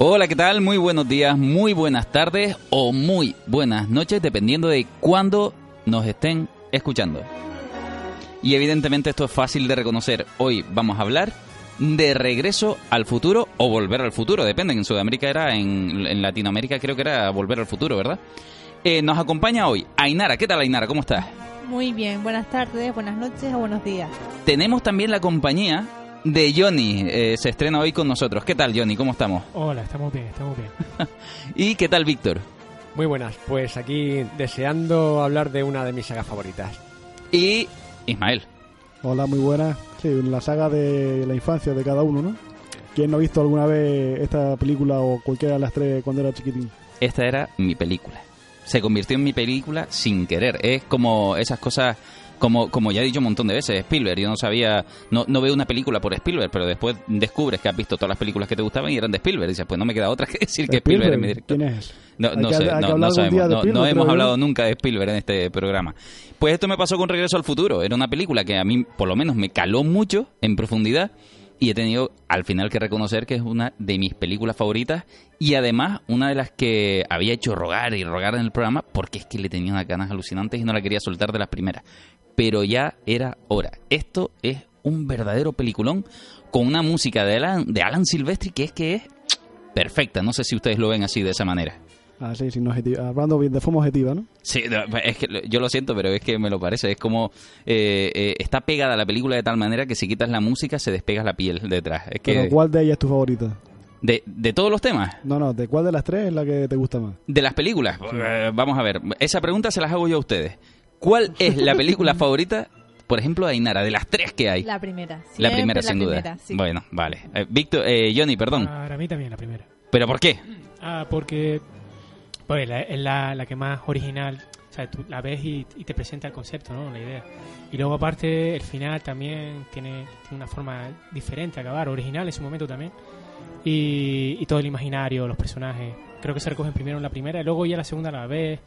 Hola, ¿qué tal? Muy buenos días, muy buenas tardes o muy buenas noches, dependiendo de cuándo nos estén escuchando. Y evidentemente esto es fácil de reconocer. Hoy vamos a hablar de regreso al futuro o volver al futuro, depende. En Sudamérica era, en, en Latinoamérica creo que era volver al futuro, ¿verdad? Eh, nos acompaña hoy Ainara. ¿Qué tal, Ainara? ¿Cómo estás? Muy bien, buenas tardes, buenas noches o buenos días. Tenemos también la compañía de Johnny. Eh, se estrena hoy con nosotros. ¿Qué tal, Johnny? ¿Cómo estamos? Hola, estamos bien, estamos bien. ¿Y qué tal, Víctor? Muy buenas, pues aquí deseando hablar de una de mis sagas favoritas. Y Ismael. Hola, muy buenas. Sí, la saga de la infancia de cada uno, ¿no? ¿Quién no ha visto alguna vez esta película o cualquiera de las tres cuando era chiquitín? Esta era mi película. Se convirtió en mi película sin querer. Es como esas cosas como, como ya he dicho un montón de veces, Spielberg, yo no sabía, no, no veo una película por Spielberg, pero después descubres que has visto todas las películas que te gustaban y eran de Spielberg. Y dices, pues no me queda otra que decir que Spielberg, es mi director. ¿Quién es? No, no sé, no, no sabemos, no, hemos hablado nunca de Spielberg en este programa. Pues esto me pasó con Regreso al Futuro. Era una película que a mí, por lo menos, me caló mucho en profundidad y he tenido al final que reconocer que es una de mis películas favoritas y además una de las que había hecho rogar y rogar en el programa porque es que le tenía unas ganas alucinantes y no la quería soltar de las primeras pero ya era hora. Esto es un verdadero peliculón con una música de Alan, de Alan Silvestri que es que es perfecta. No sé si ustedes lo ven así de esa manera. Ah, sí, no hablando bien de forma objetiva, ¿no? Sí, es que yo lo siento, pero es que me lo parece. Es como eh, eh, está pegada la película de tal manera que si quitas la música se despega la piel detrás. Es que, pero ¿cuál de ellas es tu favorita? De, ¿De todos los temas? No, no, ¿de cuál de las tres es la que te gusta más? De las películas. Eh, vamos a ver, esa pregunta se las hago yo a ustedes. ¿Cuál es la película favorita, por ejemplo, de Ainara, de las tres que hay? La primera. La primera, sin duda. Bueno, vale. Eh, Víctor, eh, Johnny, perdón. Para mí también la primera. ¿Pero por qué? Ah, porque pues, es la, la, que más original, o sea, tú la ves y, te presenta el concepto, ¿no? La idea. Y luego, aparte, el final también tiene, una forma diferente de acabar, original en su momento también. Y, y, todo el imaginario, los personajes. Creo que se recogen primero en la primera y luego ya la segunda la ves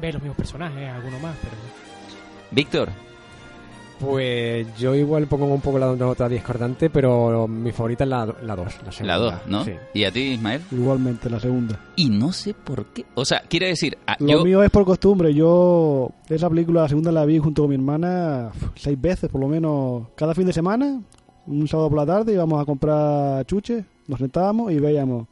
ve los mismos personajes, algunos más, pero... Víctor. Pues yo igual pongo un poco la nota discordante, pero mi favorita es la 2, la 2. La 2, ¿no? Sí. ¿Y a ti, Ismael? Igualmente, la segunda. Y no sé por qué. O sea, quiere decir... Ah, Lo mío es por costumbre. Yo esa película, la segunda la vi junto con mi hermana seis veces, por lo menos, cada fin de semana. Un sábado por la tarde íbamos a comprar chuches, nos sentábamos y veíamos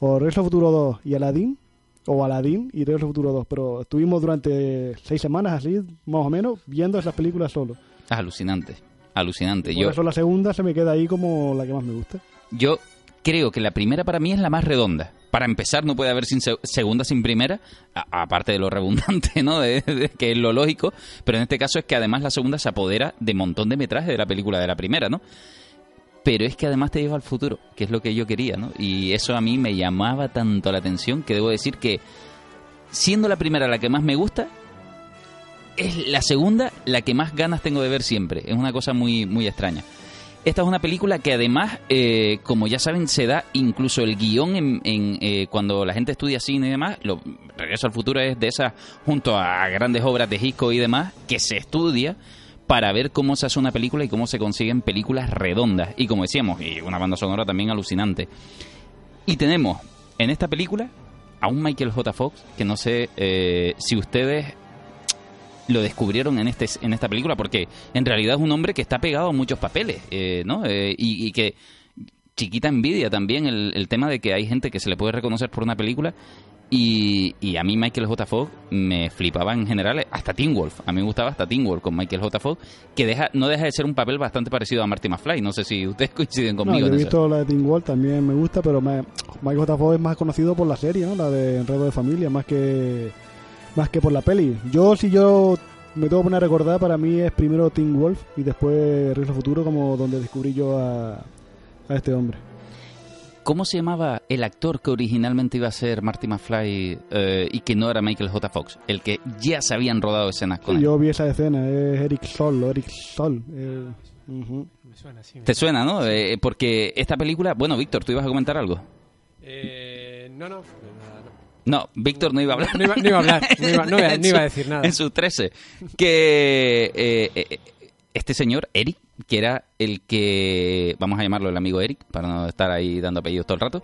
o Regreso Futuro 2 y Aladdin o Aladdin y Regreso al Futuro 2, pero estuvimos durante seis semanas así, más o menos, viendo esas películas solo. Es alucinante, alucinante. por eso la segunda se me queda ahí como la que más me gusta. Yo creo que la primera para mí es la más redonda. Para empezar, no puede haber sin segunda sin primera, aparte de lo redundante, ¿no? De, que es lo lógico, pero en este caso es que además la segunda se apodera de montón de metraje de la película de la primera, ¿no? Pero es que además te lleva al futuro, que es lo que yo quería, ¿no? Y eso a mí me llamaba tanto la atención que debo decir que, siendo la primera la que más me gusta, es la segunda la que más ganas tengo de ver siempre. Es una cosa muy, muy extraña. Esta es una película que además, eh, como ya saben, se da incluso el guion en, eh, cuando la gente estudia cine y demás. Lo, Regreso al futuro es de esas, junto a grandes obras de Hitchcock y demás, que se estudia para ver cómo se hace una película y cómo se consiguen películas redondas. Y como decíamos, y una banda sonora también alucinante. Y tenemos en esta película a un Michael J. Fox, que no sé eh, si ustedes lo descubrieron en este en esta película, porque en realidad es un hombre que está pegado a muchos papeles, eh, ¿no? Eh, y, que chiquita envidia también el, el, tema de que hay gente que se le puede reconocer por una película y, y, a mí Michael J. Fogg me flipaba en general, hasta Teen Wolf. A mí me gustaba hasta Teen Wolf con Michael J. Fogg, que deja, no deja de ser un papel bastante parecido a Marty McFly. No sé si ustedes coinciden conmigo. No, yo he visto la de Teen Wolf, también me gusta, pero Michael J. Fogg es más conocido por la serie, ¿no? La de Enredo de Familia, más que, más que por la peli. Yo, si yo me tengo que poner a recordar, para mí es primero Teen Wolf y después Regreso Futuro, como donde descubrí yo a, a este hombre. ¿Cómo se llamaba el actor que originalmente iba a ser Marty McFly eh, y que no era Michael J. Fox? El que ya se habían rodado escenas con él. Yo vi esa escena, es Eric Sol, Eric Sol. Eh, me suena, sí, Te suena, ¿no? Eh, porque esta película... Bueno, Víctor, ¿tú ibas a comentar algo? no, no. No, Víctor no iba a hablar. No iba, a hablar, no iba, no iba, a decir nada. En sus 13. Que este señor, Eric, que era el que, vamos a llamarlo el amigo Eric, para no estar ahí dando apellidos todo el rato,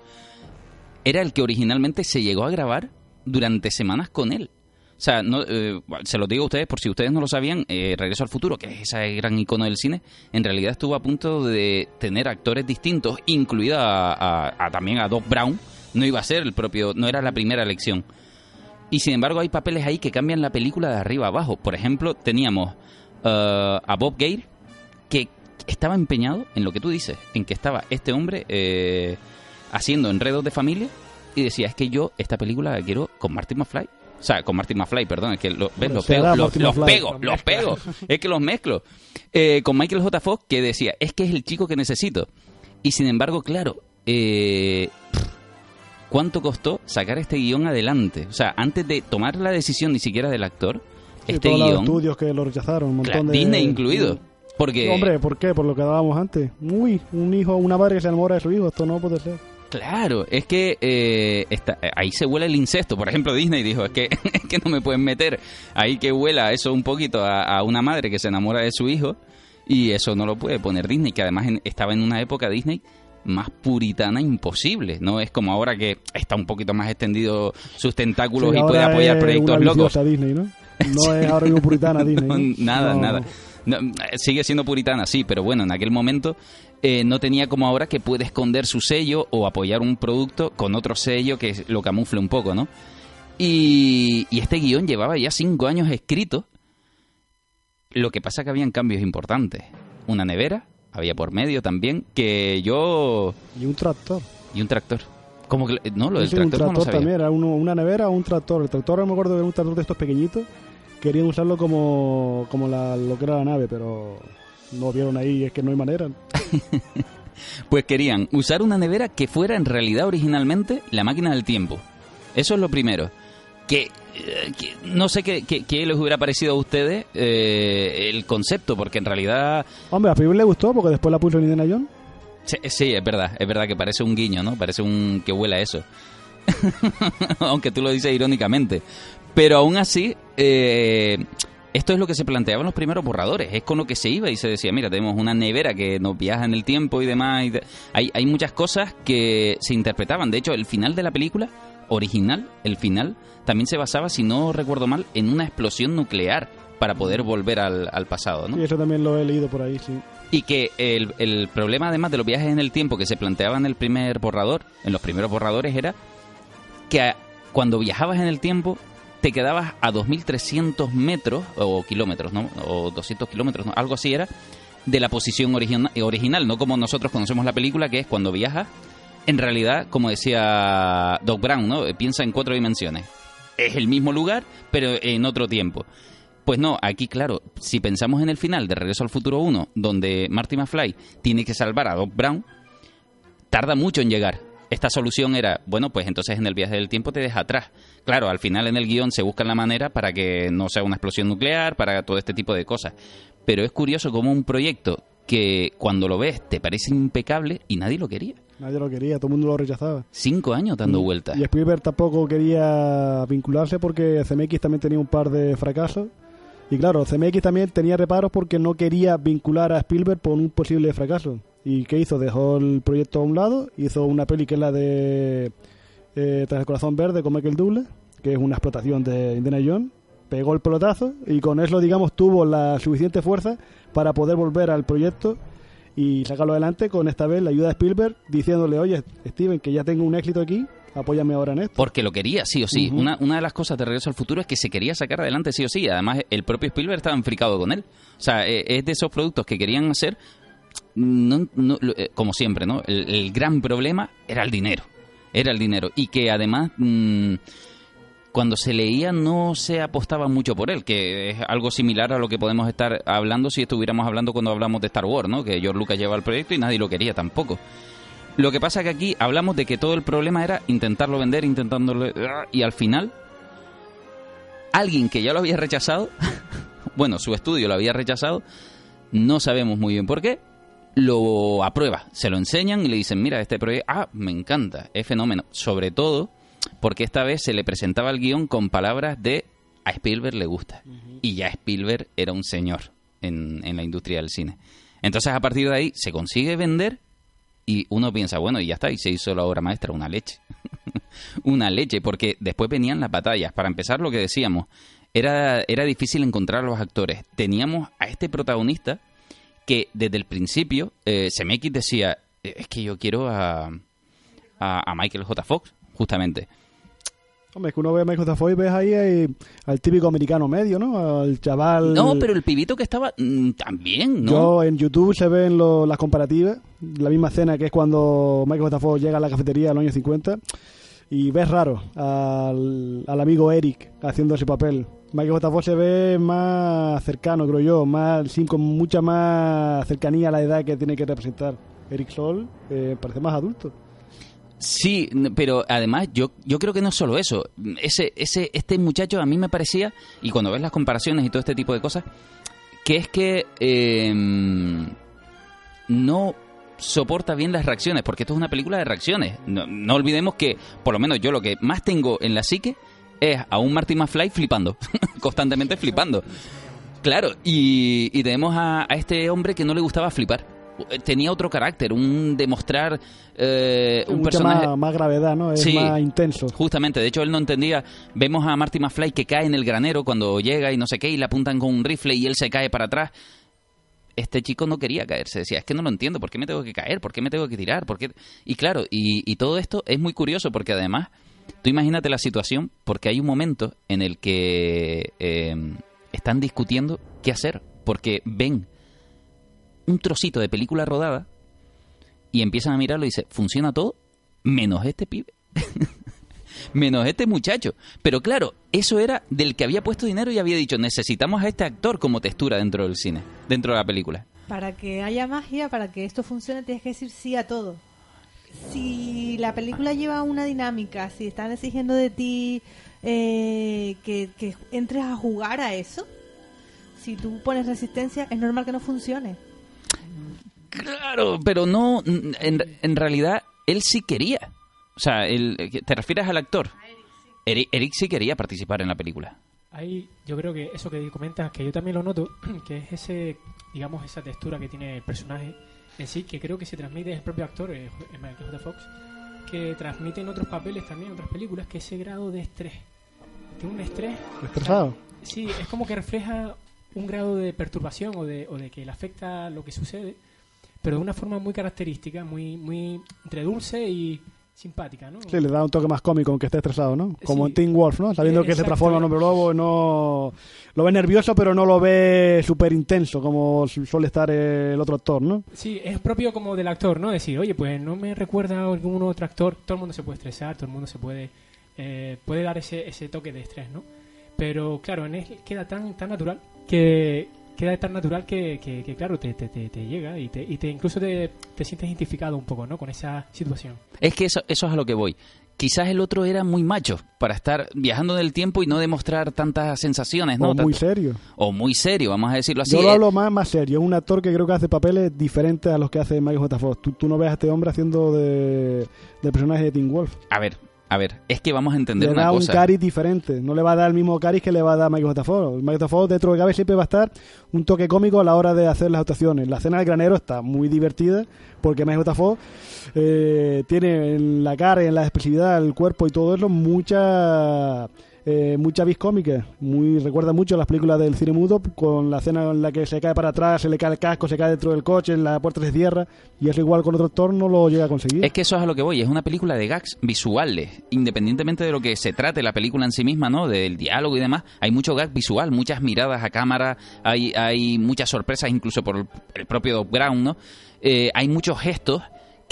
era el que originalmente se llegó a grabar durante semanas con él. O sea, no, eh, se lo digo a ustedes por si ustedes no lo sabían, eh, Regreso al Futuro, que es ese gran icono del cine, en realidad estuvo a punto de tener actores distintos, incluida a, a- también a Doc Brown. No iba a ser el propio, no era la primera elección. Y sin embargo hay papeles ahí que cambian la película de arriba a abajo. Por ejemplo, teníamos eh, a Bob Gale, que estaba empeñado en lo que tú dices, en que estaba este hombre eh, haciendo enredos de familia y decía, es que yo esta película la quiero con Martin McFly. O sea, con Martin McFly, perdón, es que lo- ¿ves? Los pego, los, pego, los pego. Es que los mezclo. Eh, con Michael J. Fox, que decía, es que es el chico que necesito. Y sin embargo, claro, eh, ¿cuánto costó sacar este guion adelante? O sea, antes de tomar la decisión ni siquiera del actor, este todos los guion, estudios que lo rechazaron, un montón claro, de... Disney incluido. Porque, Hombre, ¿por qué? Por lo que dábamos antes. Uy, un hijo, una madre que se enamora de su hijo, esto no puede ser. claro, es que eh, está- ahí se huela el incesto. Por ejemplo, Disney dijo, es que, es que no me pueden meter ahí que huela eso un poquito a, a una madre que se enamora de su hijo y eso no lo puede poner Disney, que además en- estaba en una época Disney más puritana imposible. No es como ahora que está un poquito más extendido sus tentáculos Sí, y puede apoyar proyectos locos. Disney, ¿no? No es ahora mismo puritana Disney. ¿no? nada, No. nada. No, eh, sigue siendo puritana, sí, pero bueno, en aquel momento eh, no tenía como ahora que puede esconder su sello o apoyar un producto con otro sello que lo camufle un poco, ¿no? Y, y este guion llevaba ya cinco años escrito. Lo que pasa que habían cambios importantes. Una nevera, había por medio también, que yo... Y un tractor. Y un tractor. Como que... No, lo del Sí, un tractor, no lo tractor sabía. también, era uno- una nevera o un tractor. El tractor, no me acuerdo que era un tractor de estos pequeñitos. Querían usarlo como, como la, lo que era la nave, pero no vieron ahí, es que no hay manera. Pues querían usar una nevera que fuera en realidad originalmente la máquina del tiempo. Eso es lo primero. Que, eh, que no sé qué, qué- qué les hubiera parecido a ustedes eh, el concepto, porque en realidad... Hombre, a Piber le gustó porque después la puso en Indiana Jones. Sí, sí, es verdad, es verdad que parece un guiño, ¿no? Parece un que huela eso. Aunque tú lo dices irónicamente. Pero aún así, eh, esto es lo que se planteaban los primeros borradores. Es con lo que se iba y se decía, mira, tenemos una nevera que nos viaja en el tiempo y demás. y de- hay, hay muchas cosas que se interpretaban. De hecho, el final de la película, original, el final, también se basaba, si no recuerdo mal, en una explosión nuclear para poder volver al, al pasado, ¿no? Y eso también lo he leído por ahí, sí. Y que el, el problema, además de los viajes en el tiempo que se planteaba en el primer borrador, en los primeros borradores, era que a- cuando viajabas en el tiempo te quedabas a 2.300 metros o kilómetros, ¿no? O 200 kilómetros, ¿no? Algo así era, de la posición origina- original, no como nosotros conocemos la película, que es cuando viajas, en realidad, como decía Doc Brown, ¿no? Piensa en cuatro dimensiones. Es el mismo lugar, pero en otro tiempo. Pues no, aquí claro, si pensamos en el final de Regreso al Futuro 1, donde Marty McFly tiene que salvar a Doc Brown, tarda mucho en llegar. Esta solución era, bueno, pues entonces en el viaje del tiempo te deja atrás. Claro, al final en el guion se busca la manera para que no sea una explosión nuclear, para todo este tipo de cosas. Pero es curioso como un proyecto que cuando lo ves te parece impecable y nadie lo quería. Nadie lo quería, todo el mundo lo rechazaba. Cinco años dando Y- vueltas. Y Spielberg tampoco quería vincularse porque CMX también tenía un par de fracasos. Y claro, CMX también tenía reparos porque no quería vincular a Spielberg por un posible fracaso. ¿Y qué hizo? Dejó el proyecto a un lado, hizo una peli que es la de eh, Tras el corazón verde con Michael Douglas, que es una explotación de Indiana Jones. Pegó el pelotazo y con eso, digamos, tuvo la suficiente fuerza para poder volver al proyecto y sacarlo adelante con esta vez la ayuda de Spielberg diciéndole, oye, Steven, que ya tengo un éxito aquí, apóyame ahora en esto. Porque lo quería, sí o sí. Una, una de las cosas de Regreso al Futuro es que se quería sacar adelante, sí o sí. Además, el propio Spielberg estaba enfricado con él. O sea, eh, es de esos productos que querían hacer, no- no- eh, como siempre, ¿no? El, gran problema era el dinero. Era el dinero. Y que además, mm, cuando se leía, no se apostaba mucho por él, que es algo similar a lo que podemos estar hablando si estuviéramos hablando cuando hablamos de Star Wars, ¿no? Que George Lucas lleva el proyecto y nadie lo quería tampoco. Lo que pasa que aquí hablamos de que todo el problema era intentarlo vender, intentándolo... Y al final, alguien que ya lo había rechazado, bueno, su estudio lo había rechazado, no sabemos muy bien por qué, lo aprueba, se lo enseñan y le dicen, mira, este proyecto, ah, me encanta, es fenómeno. Sobre todo porque esta vez se le presentaba el guion con palabras de a Spielberg le gusta. Y ya Spielberg era un señor en, en la industria del cine. Entonces a partir de ahí se consigue vender Y uno piensa, bueno, y ya está, y se hizo la obra maestra, una leche. una leche, porque después venían las batallas. Para empezar, lo que decíamos, era, era difícil encontrar a los actores. Teníamos a este protagonista que desde el principio, eh, Zemeckis decía, "Eh, es que yo quiero a, a, a Michael J. Fox, justamente. Hombre, es que uno ve a Michael Zafoy y ves ahí al típico americano medio, ¿no? Al chaval... No, pero el pibito que estaba mm, también, ¿no? Yo en YouTube se ven lo- las comparativas, la misma escena que es cuando Michael J. Fox llega a la cafetería en los años 50 y ves raro al, al amigo Eric haciendo ese papel. J. Fox se ve más cercano, creo yo, más sin- con mucha más cercanía a la edad que tiene que representar. Eric Sol eh, parece más adulto. Sí, pero además yo, yo creo que no es solo eso. Ese, ese, este muchacho a mí me parecía, y cuando ves las comparaciones y todo este tipo de cosas, que es que eh, no soporta bien las reacciones, porque esto es una película de reacciones. No, no olvidemos que, por lo menos yo lo que más tengo en la psique es a un Marty McFly flipando, constantemente flipando. Claro, y, y tenemos a, a este hombre que no le gustaba flipar. Tenía otro carácter, un demostrar eh, un mucha personaje... más, más gravedad, ¿no? Es Sí. más intenso. Justamente, de hecho él no entendía. Vemos a Marty McFly que cae en el granero cuando llega y no sé qué, y le apuntan con un rifle y él se cae para atrás. Este chico no quería caerse, decía, es que no lo entiendo, ¿por qué me tengo que caer? ¿Por qué me tengo que tirar? ¿Por qué? Y claro, y, y todo esto es muy curioso porque además, tú imagínate la situación, porque hay un momento en el que eh, están discutiendo qué hacer, porque ven un trocito de película rodada y empiezan a mirarlo y dice, funciona todo menos este pibe menos este muchacho. Pero claro, eso era del que había puesto dinero y había dicho, necesitamos a este actor como textura dentro del cine, dentro de la película. Para que haya magia, para que esto funcione, tienes que decir sí a todo. Si la película lleva una dinámica, si están exigiendo de ti eh, que, que entres a jugar a eso, si tú pones resistencia, es normal que no funcione. Claro, pero no, en, en realidad él sí quería. O sea, él- ¿te refieres al actor? Eric, Eric sí quería participar en la película. Ahí yo creo que eso que comentas, que yo también lo noto, que es ese, digamos, esa textura que tiene el personaje en sí, que creo que se transmite el propio actor, eh, J- Michael J. Fox, que transmite en otros papeles también, en otras películas, que ese grado de estrés. Tiene un estrés. Estresado. Sí, es como que refleja un grado de perturbación o de, o de que le afecta lo que sucede, pero de una forma muy característica, muy, muy entre dulce y simpática, ¿no? Sí, le da un toque más cómico aunque esté estresado, ¿no? Como Sí. en Teen Wolf, ¿no? Sabiendo Eh, que se transforma en hombre lobo, no... Lo ve nervioso, pero no lo ve súper intenso, como su- suele estar el otro actor, ¿no? Sí, es propio como del actor, ¿no? Decir, oye, pues no me recuerda a algún otro actor. Todo el mundo se puede estresar, todo el mundo se puede eh, puede dar ese, ese toque de estrés, ¿no? Pero claro, en él queda tan tan natural que queda tan natural que, que, que, claro, te, te, te, te llega y te, y te incluso te, te sientes identificado un poco, ¿no? Con esa situación. Es que eso, eso es a lo que voy. Quizás el otro era muy macho para estar viajando en el tiempo y no demostrar tantas sensaciones, ¿no? o muy serio. o muy serio, vamos a decirlo así. Yo lo Eh, hablo más, más serio. Es un actor que creo que hace papeles diferentes a los que hace Michael J. Fox. Tú, tú no ves a este hombre haciendo de, de personaje de Teen Wolf. A ver, a ver, es que vamos a entender Le una da un cariz diferente. No le va a dar el mismo cariz que le va a dar Michael J. Fox. Michael J. Fox dentro de cabe siempre va a estar un toque cómico a la hora de hacer las actuaciones. La escena del granero está muy divertida porque Michael J. Fox eh, tiene en la cara, en la expresividad, el cuerpo y todo eso mucha eh, vis cómica. Muy, recuerda mucho las películas del cine mudo con la escena en la que se cae para atrás, se le cae el casco, se cae dentro del coche, la puerta se cierra y eso igual con otro actor no lo llega a conseguir. Es que eso es a lo que voy, es una película de gags visuales, independientemente de lo que se trate la película en sí misma, ¿no? Del diálogo y demás, hay mucho gag visual, muchas miradas a cámara, hay, hay muchas sorpresas incluso por el, propio Brown, ¿no? Eh, hay muchos gestos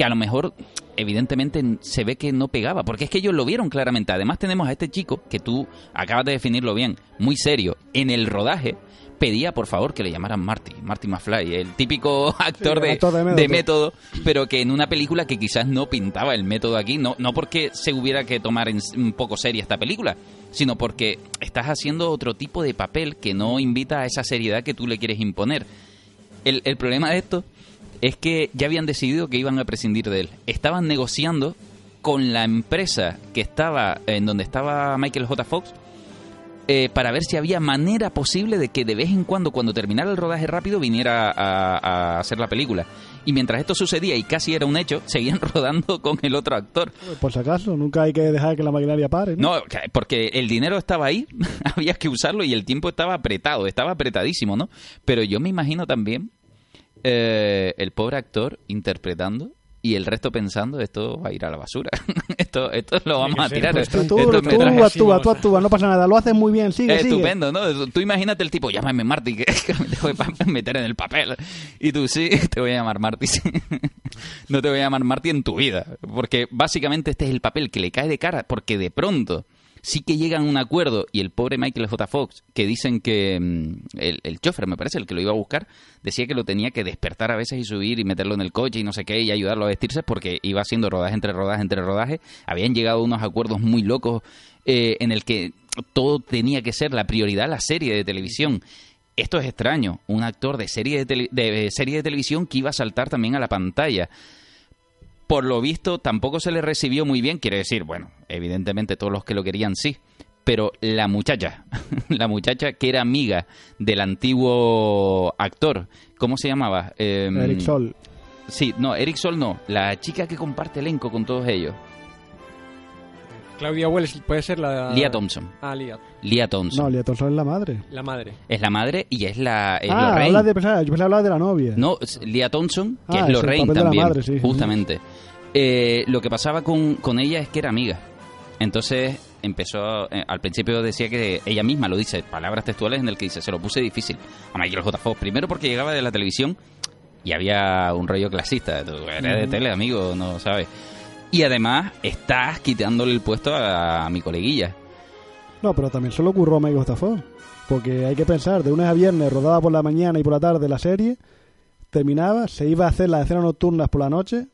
que a lo mejor evidentemente se ve que no pegaba, porque es que ellos lo vieron claramente. Además tenemos a este chico, que tú acabas de definirlo bien, muy serio, en el rodaje, pedía por favor que le llamaran Marty, Marty McFly, el típico actor, de, actor de método, pero que en una película que quizás no pintaba el método aquí, no, no porque se hubiera que tomar en- un poco seria esta película, sino porque estás haciendo otro tipo de papel que no invita a esa seriedad que tú le quieres imponer. El, el problema de esto es que ya habían decidido que iban a prescindir de él. Estaban negociando con la empresa que estaba en donde estaba Michael J. Fox eh, para ver si había manera posible de que de vez en cuando, cuando terminara el rodaje rápido, viniera a, a hacer la película. Y mientras esto sucedía y casi era un hecho, seguían rodando con el otro actor. Por si acaso, nunca hay que dejar que la maquinaria pare. ¿no? No, que- porque el dinero estaba ahí, había que usarlo y el tiempo estaba apretado, estaba apretadísimo, ¿no? Pero yo me imagino también eh, el pobre actor interpretando y el resto pensando esto va a ir a la basura, esto, esto lo vamos a tirar. pues, Tú, tú, esto es tú metraje. actúa, tú actúa, no pasa nada, lo haces muy bien, sigue, sigue. Estupendo, ¿no? Tú imagínate el tipo, llámame Marty, que, que me tengo que meter en el papel. Y tú, sí, te voy a llamar Marty, sí. No te voy a llamar Marty en tu vida. Porque básicamente este es el papel que le cae de cara, porque de pronto sí que llegan a un acuerdo y el pobre Michael J. Fox, que dicen que mm, el, chofer, me parece, el que lo iba a buscar, decía que lo tenía que despertar a veces y subir y meterlo en el coche y no sé qué y ayudarlo a vestirse porque iba haciendo rodaje entre rodaje entre rodaje. Habían llegado a unos acuerdos muy locos eh, en el que todo tenía que ser la prioridad la serie de televisión. Esto es extraño, un actor de serie de, de serie de televisión que iba a saltar también a la pantalla por lo visto tampoco se le recibió muy bien, quiere decir, bueno, evidentemente todos los que lo querían sí, pero la muchacha, la muchacha que era amiga del antiguo actor, ¿cómo se llamaba? Em, Eric Sol. Sí, no, Eric Sol no, la chica que comparte elenco con todos ellos, Claudia Wells puede ser la... Lia Thompson. Ah, Lia. Lia Thompson. No, Lia Thompson es la madre. La madre. Es la madre y es la es ah, Lorraine. hablas de, pensaba- yo pensaba hablar de la novia. No, es Lia Thompson, que Ah, es es el Lorraine la también, madre, sí. justamente. Eh, lo que pasaba con, con ella es que era amiga. Entonces empezó, eh, al principio decía que ella misma lo dice, palabras textuales en el que dice, se lo puse difícil a Michael J. Fox. Primero porque llegaba de la televisión y había un rollo clasista. Tú eres de tele, amigo, no sabes. Y además estás quitándole el puesto a, a mi coleguilla. No, pero también solo ocurrió a Michael Stafford. Porque hay que pensar, de lunes a viernes rodaba por la mañana y por la tarde la serie, terminaba, se iba a hacer las escenas nocturnas por la noche,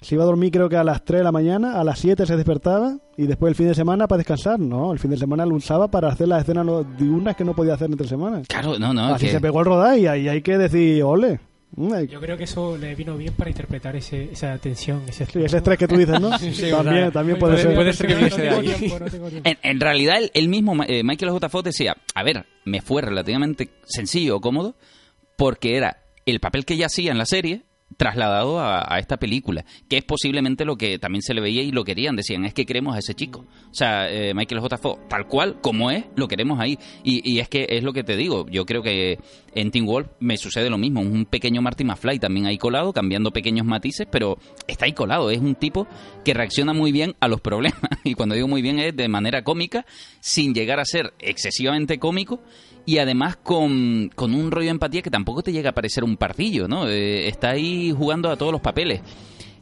se iba a dormir creo que a las 3 de la mañana, a las 7 se despertaba y después el fin de semana para descansar. No, el fin de semana lo usaba para hacer las escenas diurnas que no podía hacer entre semanas. Claro, no, no. Así que- se pegó el rodaje y ahí hay que decir, ole. Mm, Yo creo que eso le vino bien para interpretar ese, esa tensión, ese Sí, ese estrés que tú dices, ¿no? Sí, también, o sea, también puede ser. puede ser que viniese de no ahí. tengo tiempo, no tengo tiempo. En, en realidad, él, él mismo, eh, Michael J. Fox decía, a ver, me fue relativamente sencillo o cómodo porque era el papel que ella hacía en la serie trasladado a, a esta película, que es posiblemente lo que también se le veía y lo querían, decían, es que queremos a ese chico. O sea, eh, Michael J. Fox, tal cual como es, lo queremos ahí. Y, y es que es lo que te digo, yo creo que en Teen Wolf me sucede lo mismo, un pequeño Marty McFly también ahí colado, cambiando pequeños matices, pero está ahí colado, es un tipo que reacciona muy bien a los problemas. Y cuando digo muy bien es de manera cómica, sin llegar a ser excesivamente cómico y además con, con un rollo de empatía que tampoco te llega a parecer un pardillo, ¿no? Eh, está ahí jugando a todos los papeles.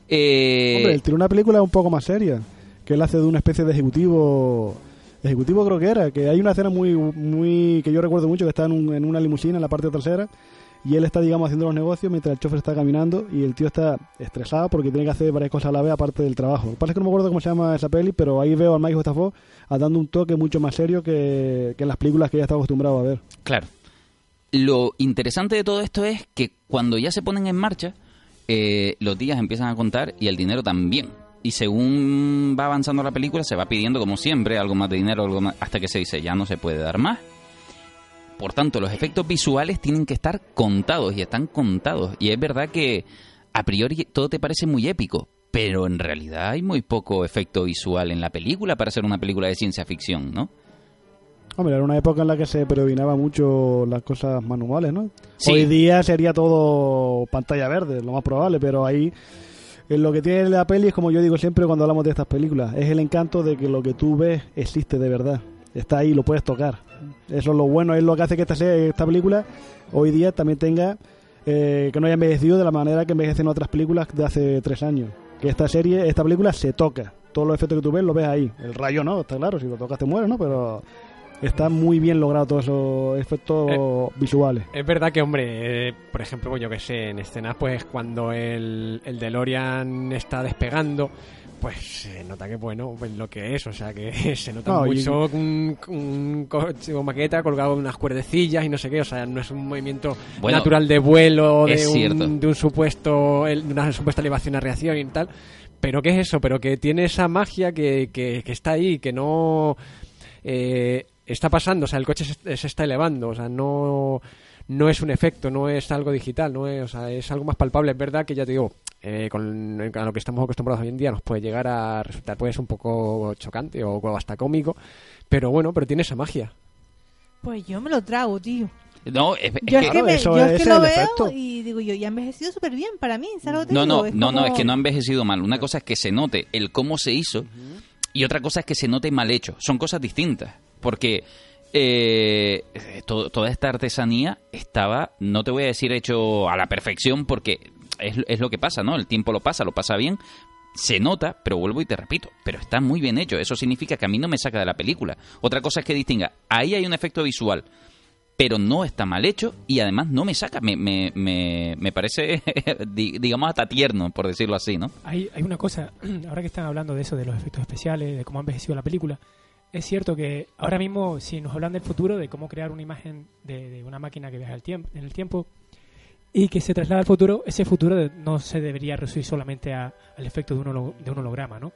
Eh, Hombre, él tiene una película un poco más seria, que él hace de una especie de ejecutivo, ejecutivo creo que era, que hay una escena muy, muy que yo recuerdo mucho, que está en, un- en una limusina en la parte trasera, y él está, digamos, haciendo los negocios mientras el chofer está caminando, y el tío está estresado porque tiene que hacer varias cosas a la vez aparte del trabajo. Lo que pasa es que no me acuerdo cómo se llama esa peli, pero ahí veo a Michael Stafford dando un toque mucho más serio que, que en las películas que ya está acostumbrado a ver. Claro. Lo interesante de todo esto es que cuando ya se ponen en marcha, eh, los días empiezan a contar y el dinero también. Y según va avanzando la película, se va pidiendo, como siempre, algo más de dinero, algo más, hasta que se dice, ya no se puede dar más. Por tanto, los efectos visuales tienen que estar contados y están contados. Y es verdad que a priori todo te parece muy épico, pero en realidad hay muy poco efecto visual en la película para ser una película de ciencia ficción, ¿no? Hombre, era una época en la que se predominaba mucho las cosas manuales, ¿no? Sí. Hoy día sería todo pantalla verde, lo más probable, pero ahí lo que tiene la peli es como yo digo siempre cuando hablamos de estas películas, es el encanto de que lo que tú ves existe de verdad, está ahí, lo puedes tocar. Eso es lo bueno, es lo que hace que esta, esta película hoy día también tenga, eh, que no haya envejecido de la manera que envejecen otras películas de hace tres años. Que esta serie, esta película se toca. Todos los efectos que tú ves los ves ahí. El rayo no, está claro, si lo tocas te mueres, ¿no? Pero está muy bien logrado todos esos efectos visuales. Es verdad que, hombre, eh, por ejemplo, yo que sé, en escenas, pues cuando el, el DeLorean está despegando, pues se nota que, bueno, pues lo que es, o sea, que se nota No, y- mucho un, un coche o maqueta colgado en unas cuerdecillas y no sé qué, o sea, no es un movimiento Bueno, natural de vuelo, de un, de un supuesto, de una supuesta elevación a reacción y tal. Pero ¿qué es eso? Pero que tiene esa magia que, que, que está ahí, que no... eh, está pasando, o sea, el coche se, se está elevando, o sea, no, no es un efecto, no es algo digital, no es, o sea, es algo más palpable. Es verdad que ya te digo, eh, con a lo que estamos acostumbrados hoy en día nos puede llegar a resultar pues un poco chocante o hasta cómico, pero bueno, pero tiene esa magia. Pues yo me lo trago, tío. No, es, es Yo es que- me- eso yo es es que lo el veo efecto. y digo yo, ya ha envejecido súper bien para mí, ¿sabes No, no, Es no, no, es que no ha envejecido mal. Una cosa es que se note el cómo se hizo y otra cosa es que se note mal hecho. Son cosas distintas. Porque eh, to- toda esta artesanía estaba, no te voy a decir hecho a la perfección porque es, es lo que pasa, ¿no? El tiempo lo pasa, lo pasa bien. Se nota, pero vuelvo y te repito, pero está muy bien hecho. Eso significa que a mí no me saca de la película. Otra cosa es que distinga, ahí hay un efecto visual pero no está mal hecho y además no me saca, me, me, me, me parece, di- digamos, hasta tierno, por decirlo así, ¿no? Hay, hay una cosa, ahora que están hablando de eso, de los efectos especiales, de cómo ha envejecido la película, es cierto que ahora mismo, si nos hablan del futuro, de cómo crear una imagen de, de una máquina que viaja el tiempo, en el tiempo y que se traslada al futuro, ese futuro no se debería reducir solamente a- al efecto de un, holo- de un holograma, ¿no?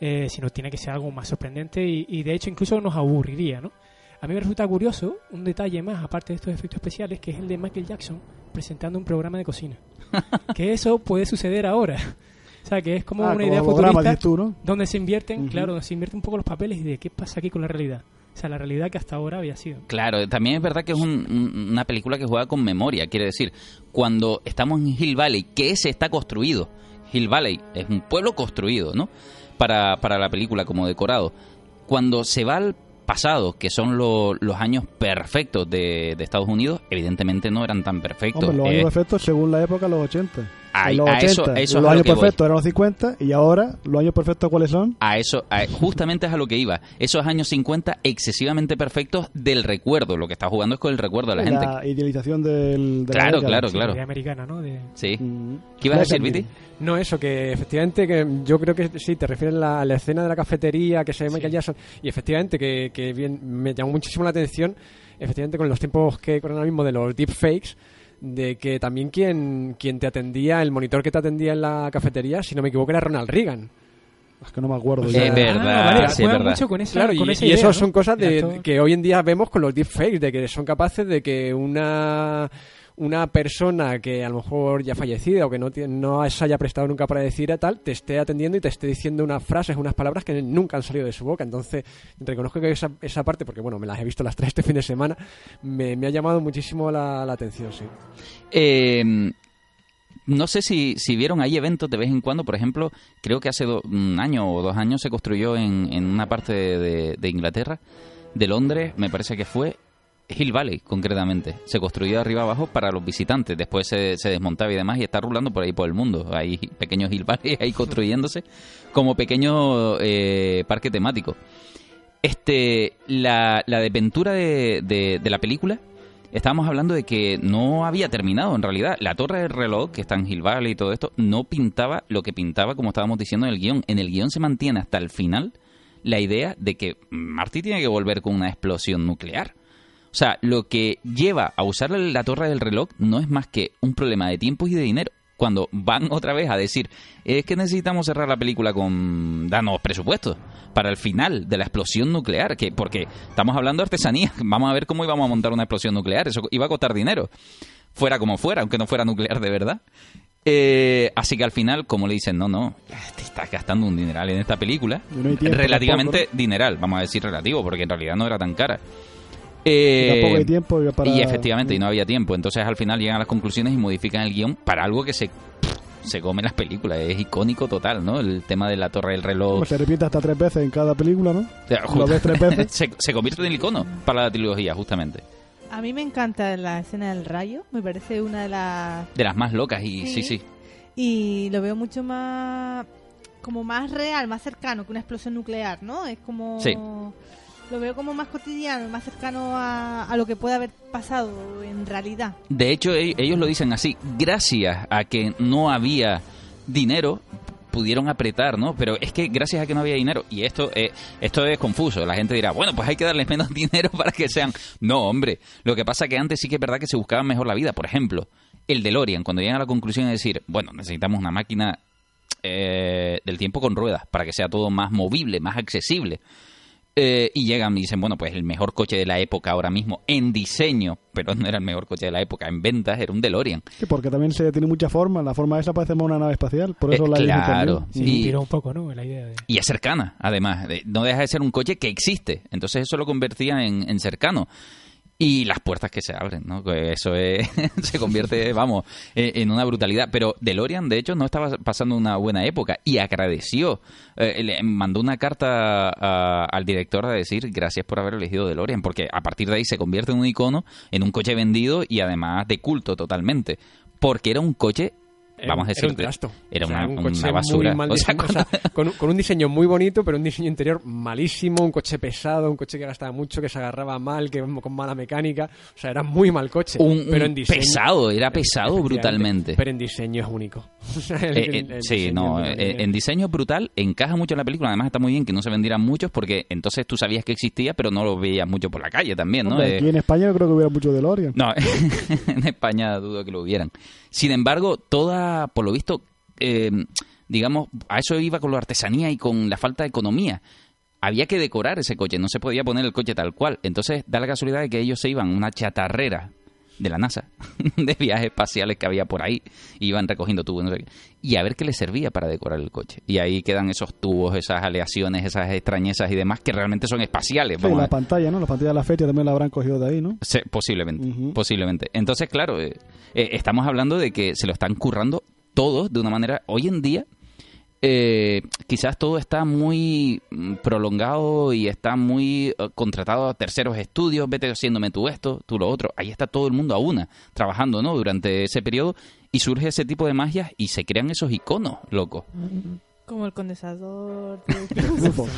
Eh, sino tiene que ser algo más sorprendente y, y de hecho incluso nos aburriría, ¿no? A mí me resulta curioso un detalle más, aparte de estos efectos especiales, que es el de Michael Jackson presentando un programa de cocina. que eso puede suceder ahora. O sea, que es como Ah, una como idea futurista dices tú, ¿no? donde se invierten, claro, donde se invierten un poco los papeles y de qué pasa aquí con la realidad. O sea, la realidad que hasta ahora había sido. Claro, también es verdad que es un- un- una película que juega con memoria, quiere decir, cuando estamos en Hill Valley, que ese está construido, Hill Valley es un pueblo construido, ¿no? Para, para la película como decorado. Cuando se va al pasado, que son lo- los años perfectos de, de Estados Unidos, evidentemente no eran tan perfectos. Hombre, los Eh, años perfectos según la época, los 80. Ay, en los a 80, eso- eso es los a lo años que voy. perfectos eran los 50 y ahora, ¿los años perfectos cuáles son? a eso, a- justamente es a lo que iba. Esos años 50 excesivamente perfectos del recuerdo. Lo que está jugando es con el recuerdo de la gente. idealización del, de la Claro, década. claro, claro. la idea americana, ¿no? De, Sí. Mm. ¿Qué ibas a decir, Viti? No, eso, que efectivamente, que yo creo que sí, te refieres a la, a la escena de la cafetería que se ve Michael Jackson, y efectivamente, que, que bien, me llamó muchísimo la atención, efectivamente, con los tiempos que corren ahora mismo de los deepfakes, de que también quien, quien te atendía, el monitor que te atendía en la cafetería, si no me equivoco, era Ronald Reagan. Es que no me acuerdo. Es verdad, Ah, vale, sí, es juegan verdad. mucho con esa, Claro, con y, esa y idea, eso ¿no? son cosas de, que hoy en día vemos con los deepfakes, de que son capaces de que una una persona que a lo mejor ya fallecida o que no, no se haya prestado nunca para decir a tal, te esté atendiendo y te esté diciendo unas frases, unas palabras que nunca han salido de su boca. Entonces, reconozco que esa, esa parte, porque bueno, me las he visto las tres este fin de semana, me, me ha llamado muchísimo la, la atención, sí. Eh, no sé si, si vieron, hay eventos de vez en cuando, por ejemplo, creo que hace un año o dos años se construyó en, en una parte de- de Inglaterra, de Londres, me parece que fue Hill Valley, concretamente. Se construyó arriba abajo para los visitantes, después se, se desmontaba y demás y está rulando por ahí por el mundo. Hay pequeños Hill Valley ahí construyéndose como pequeño eh, parque temático. Este, la, la de, de- de la película, estábamos hablando de que no había terminado en realidad. La torre del reloj, que está en Hill Valley y todo esto, no pintaba lo que pintaba como estábamos diciendo en el guion. En el guion se mantiene hasta el final la idea de que Marty tiene que volver con una explosión nuclear. O sea, lo que lleva a usar la torre del reloj no es más que un problema de tiempo y de dinero. Cuando van otra vez a decir, es que necesitamos cerrar la película con danos presupuestos para el final de la explosión nuclear, que porque estamos hablando de artesanía, vamos a ver cómo íbamos a montar una explosión nuclear, eso iba a costar dinero, fuera como fuera, aunque no fuera nuclear de verdad. Eh, así que al final, como le dicen, no, no, te estás gastando un dineral en esta película, no tiempo relativamente tampoco, dineral, vamos a decir relativo, porque en realidad no era tan cara. Eh, Tampoco hay tiempo para... y efectivamente, y no había tiempo. Entonces al final llegan a las conclusiones y modifican el guion para algo que se, se come en las películas. Es icónico total, ¿no? El tema de la torre del reloj. Pues se repite hasta tres veces en cada película, ¿no? Lo ves tres veces. se, se convierte en el icono para la trilogía, justamente. A mí me encanta la escena del rayo, me parece una de las... De las más locas y sí, Sí. sí. Y lo veo mucho más... como más real, más cercano que una explosión nuclear, ¿no? Es como... Sí. Lo veo como más cotidiano, más cercano a, a lo que puede haber pasado en realidad. De hecho, e- ellos lo dicen así. Gracias a que no había dinero, pudieron apretar, ¿no? Pero es que gracias a que no había dinero, y esto, eh, esto es confuso, la gente dirá, bueno, pues hay que darles menos dinero para que sean... No, hombre, lo que pasa que antes sí que es verdad que se buscaba mejor la vida. Por ejemplo, el DeLorean, cuando llegan a la conclusión de decir, bueno, necesitamos una máquina eh, del tiempo con ruedas para que sea todo más movible, más accesible. Eh, y llegan y dicen, bueno, pues el mejor coche de la época ahora mismo en diseño, pero no era el mejor coche de la época, en ventas era un DeLorean. Sí, porque también se tiene mucha forma. La forma esa parece más una nave espacial. Por eso Eh, la claro. Sí, Y- tiró un poco, ¿no? La idea de... Y es cercana, además. de- No deja de ser un coche que existe. Entonces eso lo convertía en, en cercano. Y las puertas que se abren, ¿no? Eso es- se convierte, vamos, en una brutalidad. Pero DeLorean, de hecho, no estaba pasando una buena época y agradeció. eh, le mandó una carta a- al director a decir gracias por haber elegido DeLorean, porque a partir de ahí se convierte en un icono, en un coche vendido y además de culto totalmente. Porque era un coche, vamos a era decir, un trasto. Era O sea, una, un una coche basura. muy mal O sea, diseñado, o sea, con, con un diseño muy bonito, pero un diseño interior malísimo, un coche pesado, un coche que gastaba mucho, que se agarraba mal, que con mala mecánica. O sea, era muy mal coche. un, pero en diseño, pesado, era pesado brutalmente. Pero en diseño es único. El- Eh, el- eh, el sí, no, eh, en diseño es brutal, encaja mucho en la película, además está muy bien que no se vendieran muchos porque entonces tú sabías que existía, pero no lo veías mucho por la calle también, ¿no? Hombre, Eh, aquí en España yo creo que hubiera mucho DeLorean. no, en España dudo que lo hubieran. Sin embargo, toda, por lo visto, eh, digamos, a eso iba con la artesanía y con la falta de economía. Había que decorar ese coche, no se podía poner el coche tal cual. Entonces, da la casualidad de que ellos se iban una chatarrera de la NASA, de viajes espaciales que había por ahí, y iban recogiendo tubos, no sé qué, y a ver qué les servía para decorar el coche. Y ahí quedan esos tubos, esas aleaciones, esas extrañezas y demás que realmente son espaciales. Sí, la pantalla, ¿no? La pantalla de la fecha también la habrán cogido de ahí, ¿no? Sí, posiblemente, posiblemente. Entonces, claro, eh, eh, estamos hablando de que se lo están currando todos de una manera. Hoy en día, eh, quizás todo está muy mm, prolongado y está muy eh, contratado a terceros estudios. Vete haciéndome tú esto, tú lo otro. Ahí está todo el mundo a una trabajando, ¿no? Durante ese periodo y surge ese tipo de magias y se crean esos iconos, loco. Como el condensador. de- Flujo.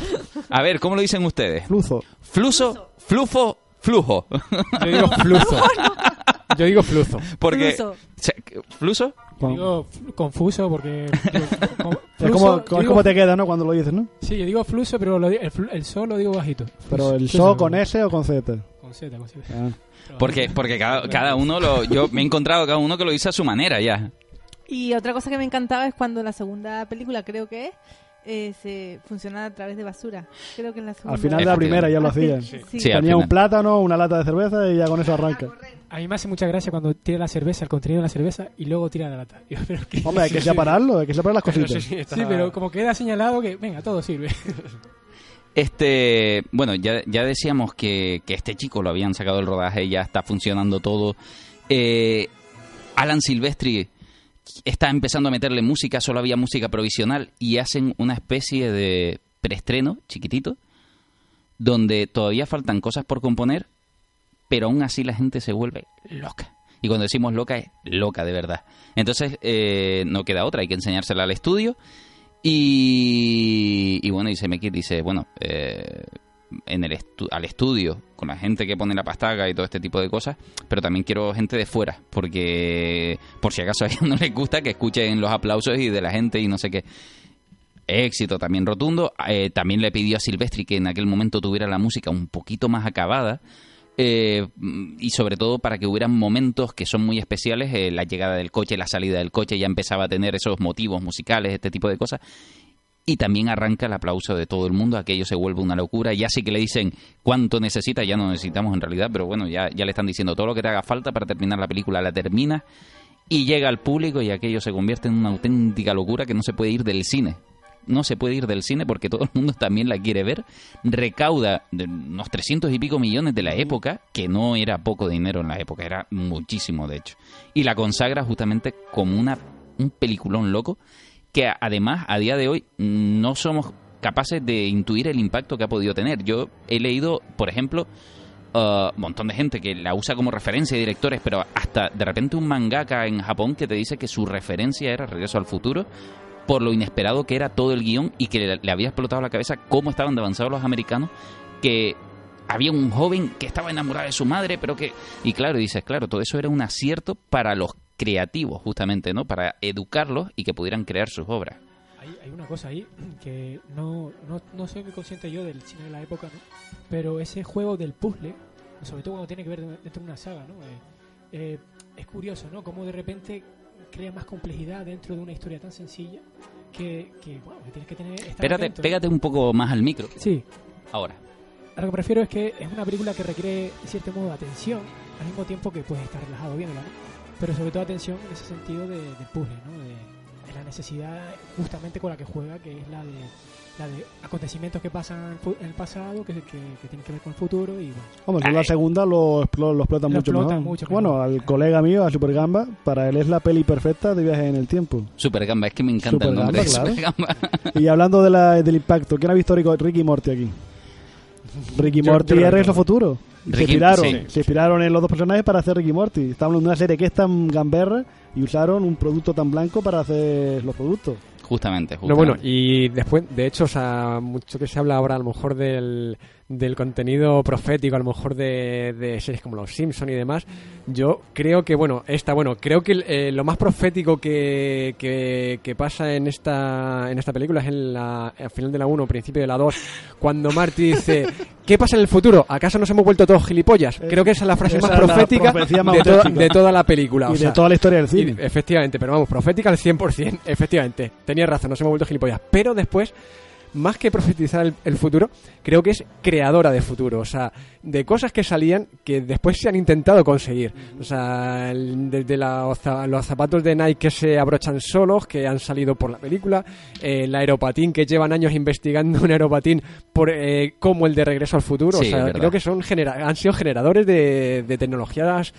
A ver, ¿cómo lo dicen ustedes? Flujo. Fluso, flufo, flujo. Yo digo fluzo. Yo digo fluzo. Porque Fluso. Digo confuso porque... digo, fluso, como, yo como- digo- como te queda, ¿no? Cuando lo dices, ¿no? Sí, yo digo fluso, pero lo el, el sol lo digo bajito. Pero el Fluso, so con S o con Z. Con Z, con Z. Ah. Porque, porque cada, cada uno lo. Yo me he encontrado cada uno que lo dice a su manera ya. Y otra cosa que me encantaba es cuando la segunda película, creo que es, eh, se funciona a través de basura. Creo que en la segunda. Al final de la primera ya lo sí, hacían. sí. Sí, al Tenía un plátano, una lata de cerveza y ya con eso arranca. A mí me hace mucha gracia cuando tira la cerveza, el contenido de la cerveza, y luego tira la lata. Digo, pero ¿qué- Hombre, hay que separarlo, hay que separar las Pero cositas. sí, sí, está- Sí, pero como queda señalado que, venga, todo sirve. Este, bueno, ya, ya decíamos que, que este chico lo habían sacado del rodaje, ya está funcionando todo. Eh, Alan Silvestri está empezando a meterle música, solo había música provisional y hacen una especie de preestreno chiquitito donde todavía faltan cosas por componer, pero aún así la gente se vuelve loca. Y cuando decimos loca es loca de verdad. Entonces eh, no queda otra, hay que enseñársela al estudio. Y, y bueno, dice Mekir, dice, bueno, eh, en el estu- al estudio, con la gente que pone la pastaga y todo este tipo de cosas, pero también quiero gente de fuera, porque por si acaso a ellos no les gusta que escuchen los aplausos y de la gente y no sé qué. Éxito también rotundo. Eh, también le pidió a Silvestri que en aquel momento tuviera la música un poquito más acabada. eh, y sobre todo para que hubieran momentos que son muy especiales, eh, la llegada del coche, la salida del coche, ya empezaba a tener esos motivos musicales, este tipo de cosas. Y también arranca el aplauso de todo el mundo, aquello se vuelve una locura. Ya sí que le dicen cuánto necesita, ya no necesitamos en realidad, pero bueno, ya, ya le están diciendo todo lo que te haga falta para terminar la película, la termina y llega al público y aquello se convierte en una auténtica locura que no se puede ir del cine. No se puede ir del cine porque todo el mundo también la quiere ver. Recauda unos 300 y pico millones de la época, que no era poco dinero en la época, era muchísimo de hecho. Y la consagra justamente como una, un peliculón loco que además a día de hoy no somos capaces de intuir el impacto que ha podido tener. Yo he leído, por ejemplo, uh, un montón de gente que la usa como referencia de directores, pero hasta de repente un mangaka en Japón que te dice que su referencia era Regreso al Futuro por lo inesperado que era todo el guion y que le, le había explotado la cabeza cómo estaban de avanzados los americanos, que había un joven que estaba enamorado de su madre, pero que... Y claro, dices, claro, todo eso era un acierto para los creativos, justamente, ¿no? Para educarlos y que pudieran crear sus obras. Hay, hay una cosa ahí que no, no, no soy muy consciente yo del cine de la época, ¿no? Pero ese juego del puzzle, sobre todo cuando tiene que ver dentro de una saga, ¿no? Eh, eh, es curioso, ¿no? Cómo de repente crea más complejidad dentro de una historia tan sencilla que, que bueno, que tienes que tener... Espérate, atento, ¿no? pégate un poco más al micro. Sí, Ahora. a lo que me refiero es que es una película que requiere, en cierto modo, atención, al mismo tiempo que puedes estar relajado viéndola, ¿no? Pero sobre todo atención en ese sentido de, de puzzle, ¿no? De, de la necesidad justamente con la que juega, que es la de, la de acontecimientos que pasan en el pasado, que, que, que tienen que ver con el futuro y bueno. Hombre, la segunda lo, explo- lo explotan Lo mucho explotan mejor. mucho bueno, mejor. al colega mío, a Super Gamba, para él es la peli perfecta de viaje en el tiempo. Super Gamba, es que me encanta el nombre de Supergamba, Super Gamba. Y hablando de la, del impacto, ¿quién ha visto Ricky Morty aquí? Ricky Yo- Morty yo lo es recuerdo. Regreso Se inspiraron, sí. se inspiraron en los dos personajes para hacer Ricky Morty. Estaban en una serie que es tan gamberra y usaron un producto tan blanco para hacer los productos. Justamente, No, justamente. bueno, y después, de hecho, o sea, mucho que se habla ahora a lo mejor del, del contenido profético, a lo mejor de, de series como Los Simpson y demás, yo creo que, bueno, esta, bueno, creo que eh, lo más profético que, que, que pasa en esta, en esta película es en la, al final de la 1, principio de la 2, cuando Marty dice, ¿qué pasa en el futuro? ¿Acaso nos hemos vuelto todos gilipollas? Creo que esa es la frase Esa más profética más de, toda, auténtica. de toda la película. o y de sea, toda la historia del y- cine. efectivamente, pero vamos, profética al 100%, efectivamente. Tenía razón, nos hemos vuelto gilipollas. Pero después, más que profetizar el, el futuro, creo que es creadora de futuro. O sea, de cosas que salían que después se han intentado conseguir. O sea, desde za- los zapatos de Nike que se abrochan solos, que han salido por la película, eh, el aeropatín, que llevan años investigando un aeropatín por, eh, como el de Regreso al Futuro. Sí, o sea, creo que son genera- han sido generadores de, de tecnologías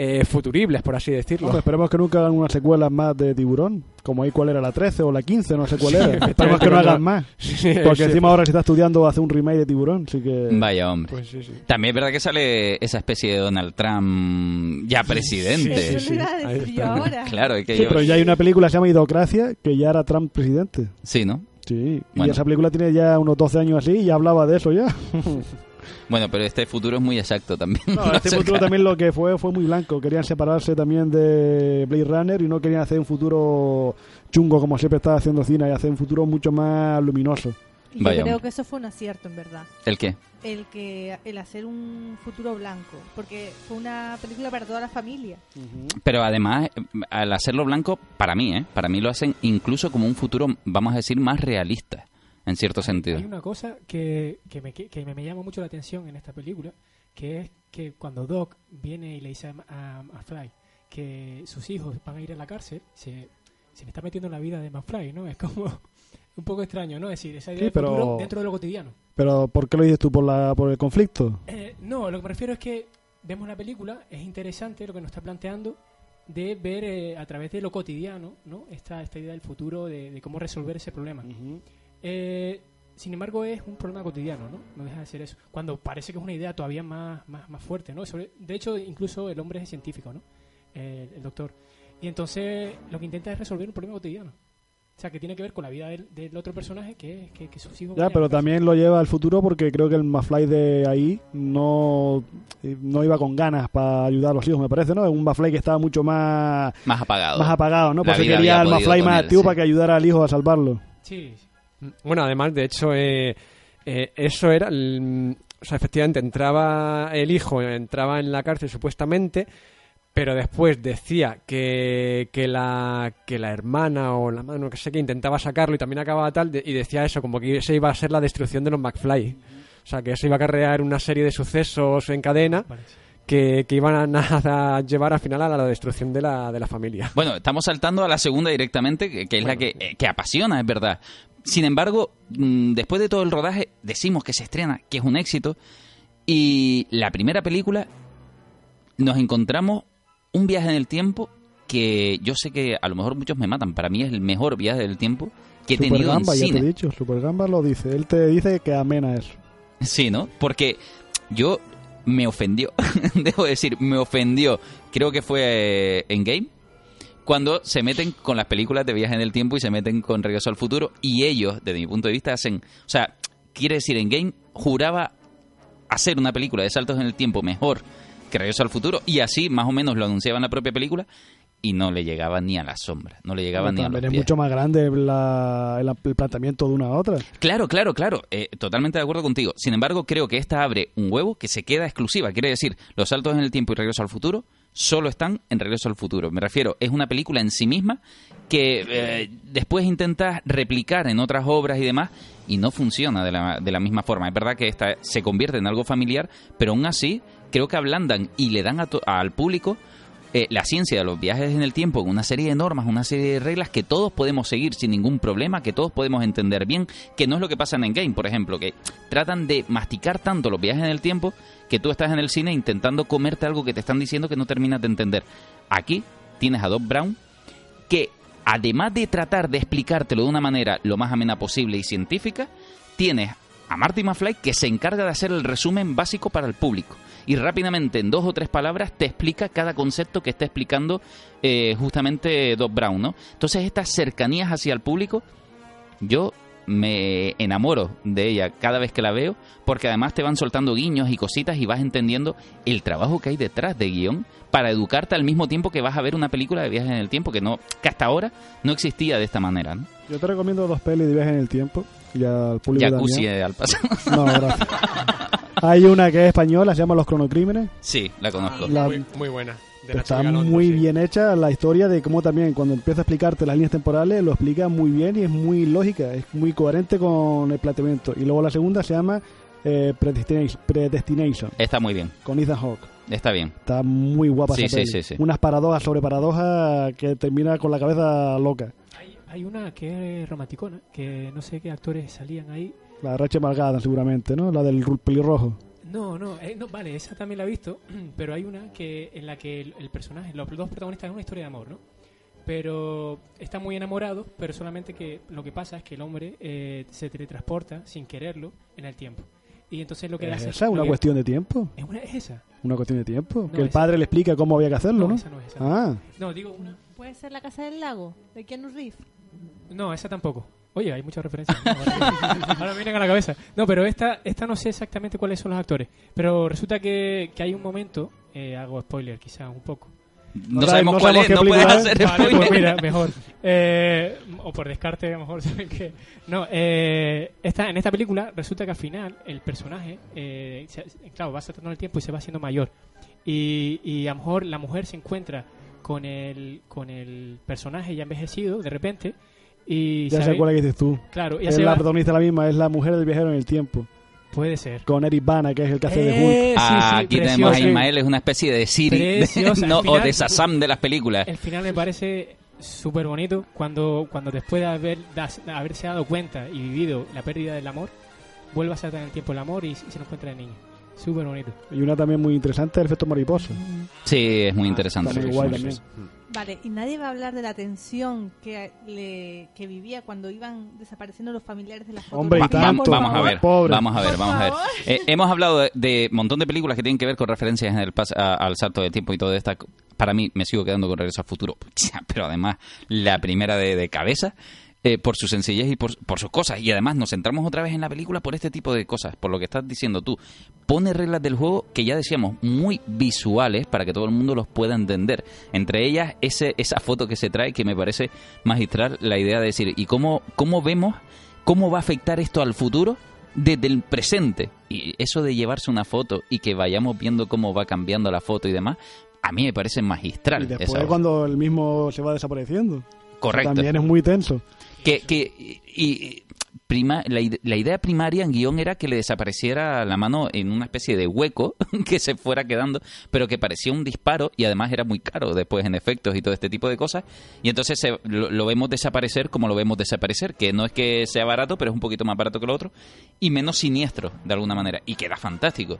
eh, futuribles, por así decirlo. Hombre, esperemos que nunca hagan una secuela más de Tiburón. Como ahí, ¿cuál era? ¿La 13 o la 15? No sé cuál era. esperemos que no hagan más. Sí, Porque sí, encima ahora se está estudiando hacer un remake de Tiburón. Así que. Vaya hombre. Pues sí, sí. También es verdad que sale esa especie de Donald Trump ya presidente. Sí, ahora. Claro, es que Sí, yo... pero ya hay una película que se llama Idocracia que ya era Trump presidente. Sí, ¿no? Sí, Bueno. y esa película tiene ya unos 12 años así y ya hablaba de eso ya. Bueno, pero este futuro es muy exacto también. No, este futuro también lo que fue fue muy blanco. Querían separarse también de Blade Runner y no querían hacer un futuro chungo como siempre estaba haciendo cine y hacer un futuro mucho más luminoso. Y yo creo hombre. que eso fue un acierto, en verdad. ¿El qué? El que el hacer un futuro blanco. Porque fue una película para toda la familia. Pero además, eh, al hacerlo blanco, para mí, ¿eh? Para mí lo hacen incluso como un futuro, vamos a decir, más realista, en cierto sentido. Hay una cosa que, que, me, que me, me llama mucho la atención en esta película, que es que cuando Doc viene y le dice a, a, a Fry que sus hijos van a ir a la cárcel, se, se me está metiendo en la vida de McFly, ¿no? Es como un poco extraño, ¿no? Es decir, esa idea Sí, de pero- dentro de lo cotidiano. Pero ¿por qué lo dices tú? ¿Por, la, por el conflicto? Eh, no, lo que me refiero es que vemos la película, es interesante lo que nos está planteando de ver eh, a través de lo cotidiano, ¿no? Esta, esta idea del futuro, de, de cómo resolver ese problema. Eh, sin embargo, es un problema cotidiano, ¿no? No deja de ser eso. Cuando parece que es una idea todavía más, más, más fuerte, ¿no? Sobre- de hecho, incluso el hombre es científico, ¿no? Eh, el doctor. Y entonces lo que intenta es resolver un problema cotidiano. O sea, que tiene que ver con la vida del, del otro personaje, que es que, que sus hijos... Ya, pero también lo lleva al futuro porque creo que el Mafly de ahí no, eh, no iba con ganas para ayudar a los hijos, me parece, ¿no? Es un Mafly que estaba mucho más, Más apagado. más apagado, ¿no? Porque quería había el podido Mafly más activo sí. para que ayudara al hijo a salvarlo. Sí, sí. Bueno, además, de hecho, eh, eh, eso era. el- o sea, efectivamente, entraba el hijo, entraba en la cárcel supuestamente, pero después decía que, que, la, que la hermana o la mano, que sé que intentaba sacarlo y también acababa tal, de- y decía eso, como que esa iba a ser la destrucción de los McFly. O sea, que eso iba a acarrear una serie de sucesos en cadena que, que iban a, a llevar al final a la destrucción de la, de la familia. Bueno, estamos saltando a la segunda directamente, que, que es la que, eh, que apasiona, es verdad. Sin embargo, mm, después de todo el rodaje, decimos que se estrena, que es un éxito. Y la primera película, nos encontramos un viaje en el tiempo que yo sé que a lo mejor muchos me matan. Para mí es el mejor viaje del tiempo que he Super tenido en Gamba, ya te he dicho, Super Gamba lo dice. Él te dice que amena eso. Sí, ¿no? Porque yo me ofendió, debo decir, me ofendió, creo que fue en Game, cuando se meten con las películas de viaje en el tiempo y se meten con Regreso al Futuro y ellos, desde mi punto de vista, hacen, o sea, quiere decir, en Game juraba hacer una película de saltos en el tiempo mejor que Regreso al Futuro y así más o menos lo anunciaba en la propia película y no le llegaba ni a la sombra, no le llegaba ni a los También es pies. mucho más grande la- el, el planteamiento de una a otra. Claro, claro, claro. Eh, totalmente de acuerdo contigo. Sin embargo, creo que esta abre un huevo que se queda exclusiva. Quiere decir, los saltos en el tiempo y regreso al futuro solo están en Regreso al Futuro. Me refiero, es una película en sí misma que eh, después intentas replicar en otras obras y demás y no funciona de la, de la misma forma. Es verdad que esta se convierte en algo familiar, pero aún así creo que ablandan y le dan a to- al público eh, la ciencia de los viajes en el tiempo una serie de normas, una serie de reglas que todos podemos seguir sin ningún problema, que todos podemos entender bien, que no es lo que pasa en Endgame, por ejemplo, que tratan de masticar tanto los viajes en el tiempo que tú estás en el cine intentando comerte algo que te están diciendo que no terminas de entender. Aquí tienes a Doc Brown que además de tratar de explicártelo de una manera lo más amena posible y científica, tienes a Marty McFly que se encarga de hacer el resumen básico para el público y rápidamente en dos o tres palabras te explica cada concepto que está explicando eh, justamente Doc Brown, ¿no? Entonces estas cercanías hacia el público, yo me enamoro de ella cada vez que la veo, porque además te van soltando guiños y cositas y vas entendiendo el trabajo que hay detrás de guion para educarte al mismo tiempo que vas a ver una película de viajes en el tiempo que no que hasta ahora no existía de esta manera. ¿no? Yo te recomiendo dos pelis de viajes en el tiempo. Y al público Jacuzzi al pasado. No, gracias. Hay una que es española, se llama Los Cronocrímenes. sí, la conozco. La- muy, muy buena. De Está muy sí. bien hecha la historia de cómo también cuando empieza a explicarte las líneas temporales lo explica muy bien y es muy lógica, es muy coherente con el planteamiento. Y luego la segunda se llama eh, Predestination, Predestination, Está muy bien, con Ethan Hawke. está bien. Está muy guapa Sí, esa sí, peli. sí, sí. Unas paradojas sobre paradojas que termina con la cabeza loca. Hay, hay una que es romanticona, que no sé qué actores salían ahí. La de Rachel Margada seguramente, ¿no? La del pelirrojo. No, no, eh, no, vale, esa también la he visto, pero hay una que en la que el, el personaje, los dos protagonistas es una historia de amor, ¿no? Pero están muy enamorados, pero solamente que lo que pasa es que el hombre eh, se teletransporta sin quererlo en el tiempo. Y entonces lo que ¿Es hace esa lo una que- cuestión de tiempo? ¿Es, una, es esa? Una cuestión de tiempo. No, que el esa- padre le explica cómo había que hacerlo, ¿no? esa no es esa. Ah, No, digo una. ¿Puede ser La Casa del Lago? ¿De Keanu Reeves? No, esa tampoco. Oye, hay muchas referencias. Ahora, ahora me vienen a la cabeza. No, pero esta, esta no sé exactamente cuáles son los actores. Pero resulta que, que hay un momento, eh, hago spoiler quizás un poco. No, No sabemos no cuál es, no puedes película es. hacer Vale, spoiler. pues mira, mejor. Eh, o por descarte, a lo mejor saben que. No, eh, esta, en esta película resulta que al final el personaje, eh, se- claro, va saltando el tiempo y se va haciendo mayor. Y, y a lo mejor la mujer se encuentra con el, con el personaje ya envejecido de repente. Y ya sé cuál es que dices tú. Claro, ya Es se la va. protagonista la misma, es la mujer del viajero en el tiempo. Puede ser. Con Eric Bana, que es el que hace de Hulk. Eh, sí, Ah, sí, aquí tenemos a. Ismael, es una especie de Siri de- Preciosa, no, al final- o de Sasam de las películas. El final me parece súper bonito cuando, cuando después de haber, das- haberse dado cuenta y vivido la pérdida del amor, vuelve a saltar en el tiempo el amor y, y se nos encuentra el niño. Súper bonito. Y una también muy interesante, el efecto mariposa. Sí, es muy interesante. Está muy guay también. Vale, y nadie va a hablar de la tensión que, le, que vivía cuando iban desapareciendo los familiares de las Hombre, Va- va- tanto. vamos a ver, Pobre. vamos a ver, Por vamos a ver. favor. Eh, hemos hablado de, de montón de películas que tienen que ver con referencias en el pas- a- al salto de tiempo y todo esto. Para mí, me sigo quedando con Regreso al Futuro. Pero además, la primera de, de cabeza, eh, por su sencillez y por, por sus cosas. Y además, nos centramos otra vez en la película por este tipo de cosas, por lo que estás diciendo tú. Pone reglas del juego que ya decíamos, muy visuales para que todo el mundo los pueda entender. Entre ellas, ese, esa foto que se trae que me parece magistral, la idea de decir, ¿y cómo, cómo vemos, cómo va a afectar esto al futuro? desde el presente. Y eso de llevarse una foto y que vayamos viendo cómo va cambiando la foto y demás, a mí me parece magistral. Y después cuando el mismo se va desapareciendo. Correcto. También es muy tenso. Que, que y, prima, la, la idea primaria en guion era que le desapareciera la mano en una especie de hueco que se fuera quedando, pero que parecía un disparo y además era muy caro después en efectos y todo este tipo de cosas. Y entonces se- lo, lo vemos desaparecer como lo vemos desaparecer, que no es que sea barato, pero es un poquito más barato que lo otro y menos siniestro de alguna manera. Y queda fantástico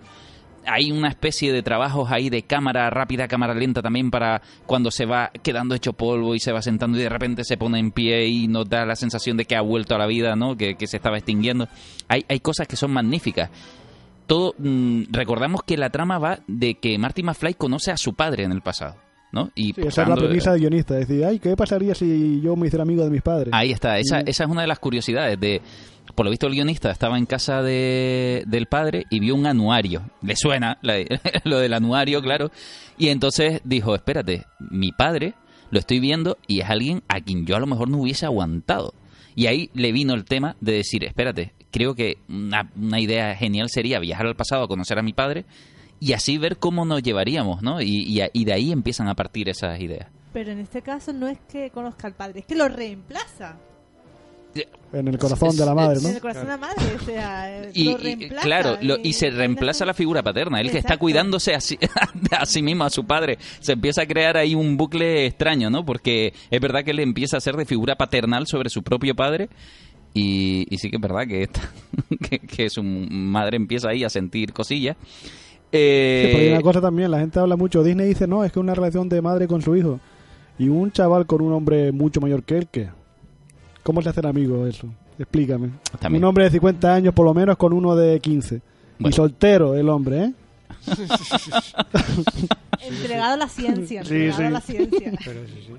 hay una especie de trabajos ahí de cámara rápida, cámara lenta también para cuando se va quedando hecho polvo y se va sentando y de repente se pone en pie y nos da la sensación de que ha vuelto a la vida, ¿no? Que, que se estaba extinguiendo. Hay, hay cosas que son magníficas. Todo, mm, recordamos que la trama va de que Marty McFly conoce a su padre en el pasado, ¿no? Y Sí, esa es la pasando- premisa del guionista. Es decir, ay, ¿qué pasaría si yo me hiciera amigo de mis padres? Ahí está, esa, Mm. esa es una de las curiosidades de... Por lo visto el guionista estaba en casa de, del padre y vio un anuario. Le suena lo del anuario, claro. Y entonces dijo, espérate, mi padre lo estoy viendo y es alguien a quien yo a lo mejor no hubiese aguantado. Y ahí le vino el tema de decir, espérate, creo que una, idea genial sería viajar al pasado a conocer a mi padre y así ver cómo nos llevaríamos, ¿no? Y, y de ahí empiezan a partir esas ideas. Pero en este caso no es que conozca al padre, es que lo reemplaza. En el corazón de la madre, ¿no? En el corazón de la madre, o sea, eh, Y, lo y- reemplaza. claro, lo- y se reemplaza la figura paterna. Él que está cuidándose a sí, a sí mismo, a su padre. Se empieza a crear ahí un bucle extraño, ¿no? Porque es verdad que él empieza a ser de figura paternal sobre su propio padre. Y, y sí que es verdad que, esta- que, que su madre empieza ahí a sentir cosillas. Eh, Sí, pero hay una cosa también, la gente habla mucho. Disney dice, no, es que es una relación de madre con su hijo. Y un chaval con un hombre mucho mayor que él, ¿qué? ¿Cómo se hacen amigos eso? Explícame. También. Un hombre de 50 años por lo menos con uno de 15. Bueno. Y soltero el hombre, ¿eh? Entregado a la ciencia, Sí, entregado sí. a la ciencia. Pero sí, sí.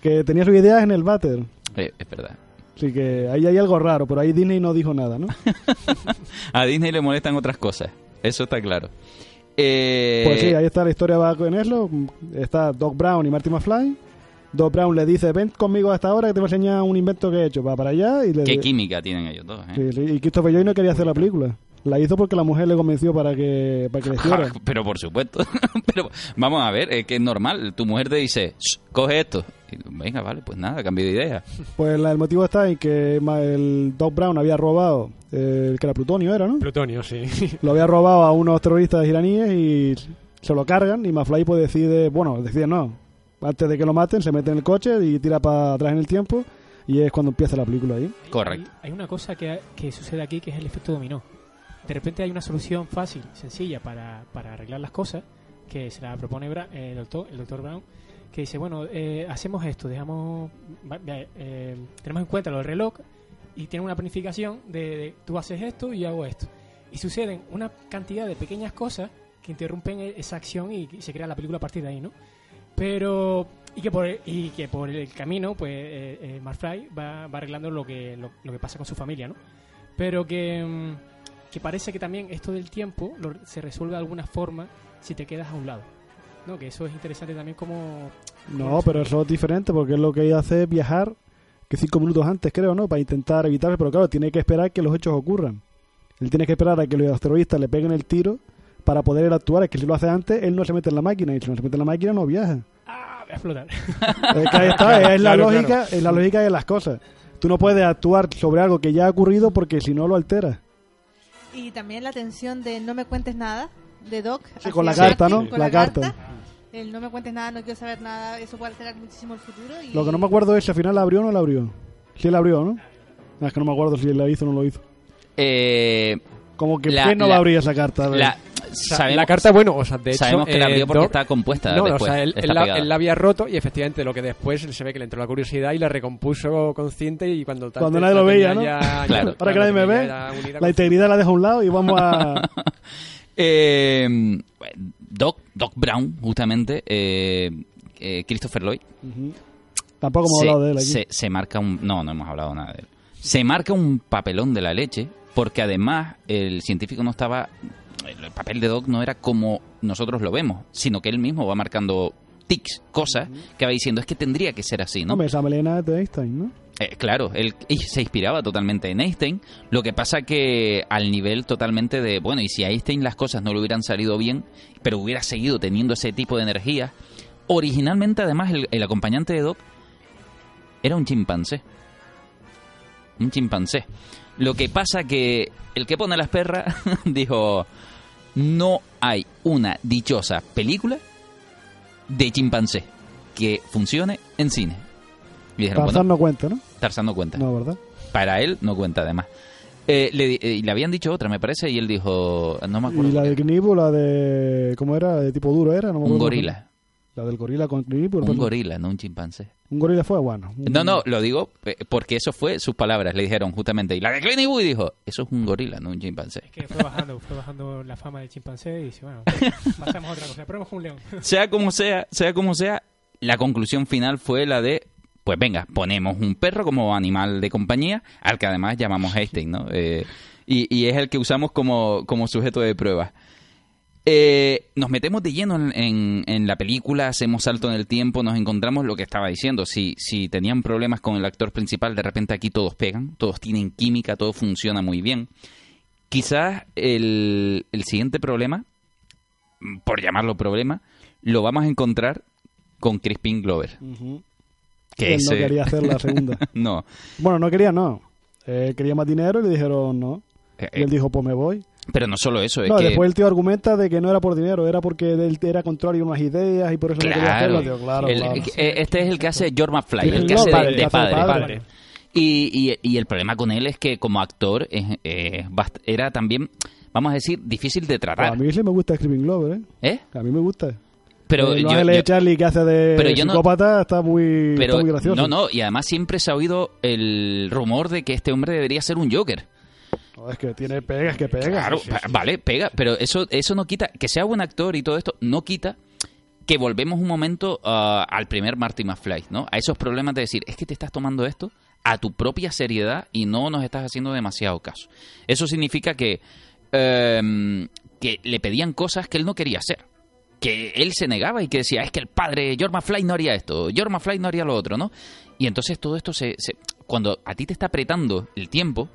Que tenía sus ideas en el váter. eh, es verdad. Así que ahí hay algo raro, pero ahí Disney no dijo nada, ¿no? A Disney le molestan otras cosas. Eso está claro. Eh, Pues sí, ahí está la historia va con eso. Está Doc Brown y Marty McFly. Doc Brown le dice, ven conmigo hasta ahora que te voy a enseñar un invento que he hecho. Va para allá y le... Qué química tienen ellos dos, ¿eh? Sí, sí, Y Christopher Lloyd no quería hacer la película. La hizo porque la mujer le convenció para que, para que le hiciera. Pero por supuesto. Pero vamos a ver, es que es normal. Tu mujer te dice, "Shh, coge esto. Y, venga, vale, pues nada, cambio de idea. Pues la- el motivo está en que ma- el Doc Brown había robado, eh, el que era plutonio era, ¿no? Plutonio, sí. Lo había robado a unos terroristas iraníes y se lo cargan y Mafly pues decide, bueno, decide no. Antes de que lo maten se mete en el coche y tira para atrás en el tiempo y es cuando empieza la película ahí. Correcto. Hay, hay una cosa que, que sucede aquí que es el efecto dominó. De repente hay una solución fácil, sencilla para, para arreglar las cosas que se la propone Bra- eh, el, doctor, el doctor Brown, que dice, bueno, eh, hacemos esto, dejamos, eh, tenemos en cuenta lo del reloj y tiene una planificación de, de tú haces esto y yo hago esto. Y suceden una cantidad de pequeñas cosas que interrumpen e- esa acción y, y se crea la película a partir de ahí, ¿no? Pero y que por y que por el camino pues eh, eh, Mark Fry va, va arreglando lo que lo, lo que pasa con su familia no pero que mm, que parece que también esto del tiempo lo- se resuelve de alguna forma si te quedas a un lado no que eso es interesante también como No, pero eso es diferente porque es lo que ella hace es viajar que cinco minutos antes creo, ¿no? Para intentar evitar, pero claro, tiene que esperar que los hechos ocurran. Él tiene que esperar a que los terroristas le peguen el tiro para poder actuar. Es que si lo hace antes, él no se mete en la máquina y si no se mete en la máquina no viaja. ah voy a explotar Es que ahí está, es la Claro, lógica, es la lógica de las cosas. Tú no puedes actuar sobre algo que ya ha ocurrido porque si no lo alteras. Y también la tensión de no me cuentes nada, de Doc. Sí, con la carta, Martin, ¿no? con La carta. El no me cuentes nada, no quiero saber nada, eso puede alterar muchísimo el futuro. Y... Lo que no me acuerdo es si al final la abrió o no la abrió. Sí la abrió, ¿no? Ah, Es que no me acuerdo si la hizo o no lo hizo. Eh, Como que La- ¿quién no la- va a abrir esa carta? La, sabemos, la carta, bueno, o sea, de hecho... sabemos que la eh, abrió porque Doc- está compuesta No, después. o sea, él, él la, pegada. él la había roto y efectivamente lo que después se ve que le entró la curiosidad y la recompuso consciente y cuando... Cuando nadie lo veía, ¿no? ya- Claro. Ahora que nadie me ve, La integridad la dejo a un lado y vamos a... Eh, Doc, Doc Brown, justamente, eh, eh, Christopher Lloyd. Tampoco hemos se, hablado de él aquí. se- se marca un... No, no hemos hablado nada de él. Se marca un papelón de la leche porque además el científico no estaba... El papel de Doc no era como nosotros lo vemos, sino que él mismo va marcando tics, cosas que va diciendo, es que tendría que ser así, ¿no? Hombre, esa melena de Einstein, ¿no? Eh, claro, él se inspiraba totalmente en Einstein. Lo que pasa que al nivel totalmente de, bueno, y si a Einstein las cosas no le hubieran salido bien, pero hubiera seguido teniendo ese tipo de energía, originalmente además el, el acompañante de Doc era un chimpancé. Un chimpancé. Lo que pasa que el que pone las perras dijo, no hay una dichosa película de chimpancé que funcione en cine. Y dijeron, bueno, Tarzán no cuenta, ¿no? Tarzán no cuenta. No, ¿verdad? Para él no cuenta además. Eh, le, eh, le habían dicho otra, me parece, y él dijo, no me acuerdo. Y la de. Knibu, la de... ¿Cómo era? De tipo duro era, no me un gorila. La del gorila con Knibu. Un gorila, no un chimpancé. Un gorila fue bueno. Un- No, no, lo digo eh, porque eso fue sus palabras. Le dijeron justamente, y la de Clint Eastwood dijo, eso es un gorila, no un chimpancé. es que fue bajando fue bajando la fama del chimpancé y dice bueno pasamos a otra cosa probemos con un león sea como sea, sea como sea, la conclusión final fue la de, pues venga, ponemos un perro como animal de compañía, al que además llamamos Einstein, ¿no? Eh, y, y es el que usamos como, como sujeto de prueba. Eh, nos metemos de lleno en, en- en la película, hacemos salto en el tiempo, nos encontramos lo que estaba diciendo. Si, si tenían problemas con el actor principal, de repente aquí todos pegan, todos tienen química, todo funciona muy bien. Quizás el, el siguiente problema por llamarlo problema, lo vamos a encontrar con Crispin Glover. Que Él no quería hacer la segunda. no. bueno, no quería, no. Eh, quería más dinero y le dijeron no. Eh, Y él dijo, pues me voy. Pero no solo eso, es no, que... después el tío argumenta de que no era por dinero, era porque él era contrario a unas ideas y por eso no quería Claro, hacerlo. Tío, claro, El- claro. eh, este es el que hace George McFly, el que no, hace de, padre, de. Y, y- y el problema con él es que como actor eh, era también, vamos a decir, difícil de Pues a tratar. mí sí me gusta Screaming Glover, ¿eh? ¿Eh? A mí me gusta. Pero el yo- Ángeles yo- Charlie que hace de pero yo no- psicópata está muy, pero está muy gracioso. no, no, y además siempre se ha oído el rumor de que este hombre debería ser un Joker. No, es que tiene pegas, que pega. Claro, vale, pega, pero eso, eso no quita, que sea buen actor y todo esto, no quita que volvemos un momento ah, al primer Marty McFly, ¿no? A esos problemas de decir, es que te estás tomando esto a tu propia seriedad y no nos estás haciendo demasiado caso. Eso significa que, em, que le pedían cosas que él no quería hacer. Que él se negaba y que decía, es que el padre, George McFly no haría esto, George McFly no haría lo otro, ¿no? Y entonces todo esto se, se- cuando a ti te está apretando el tiempo,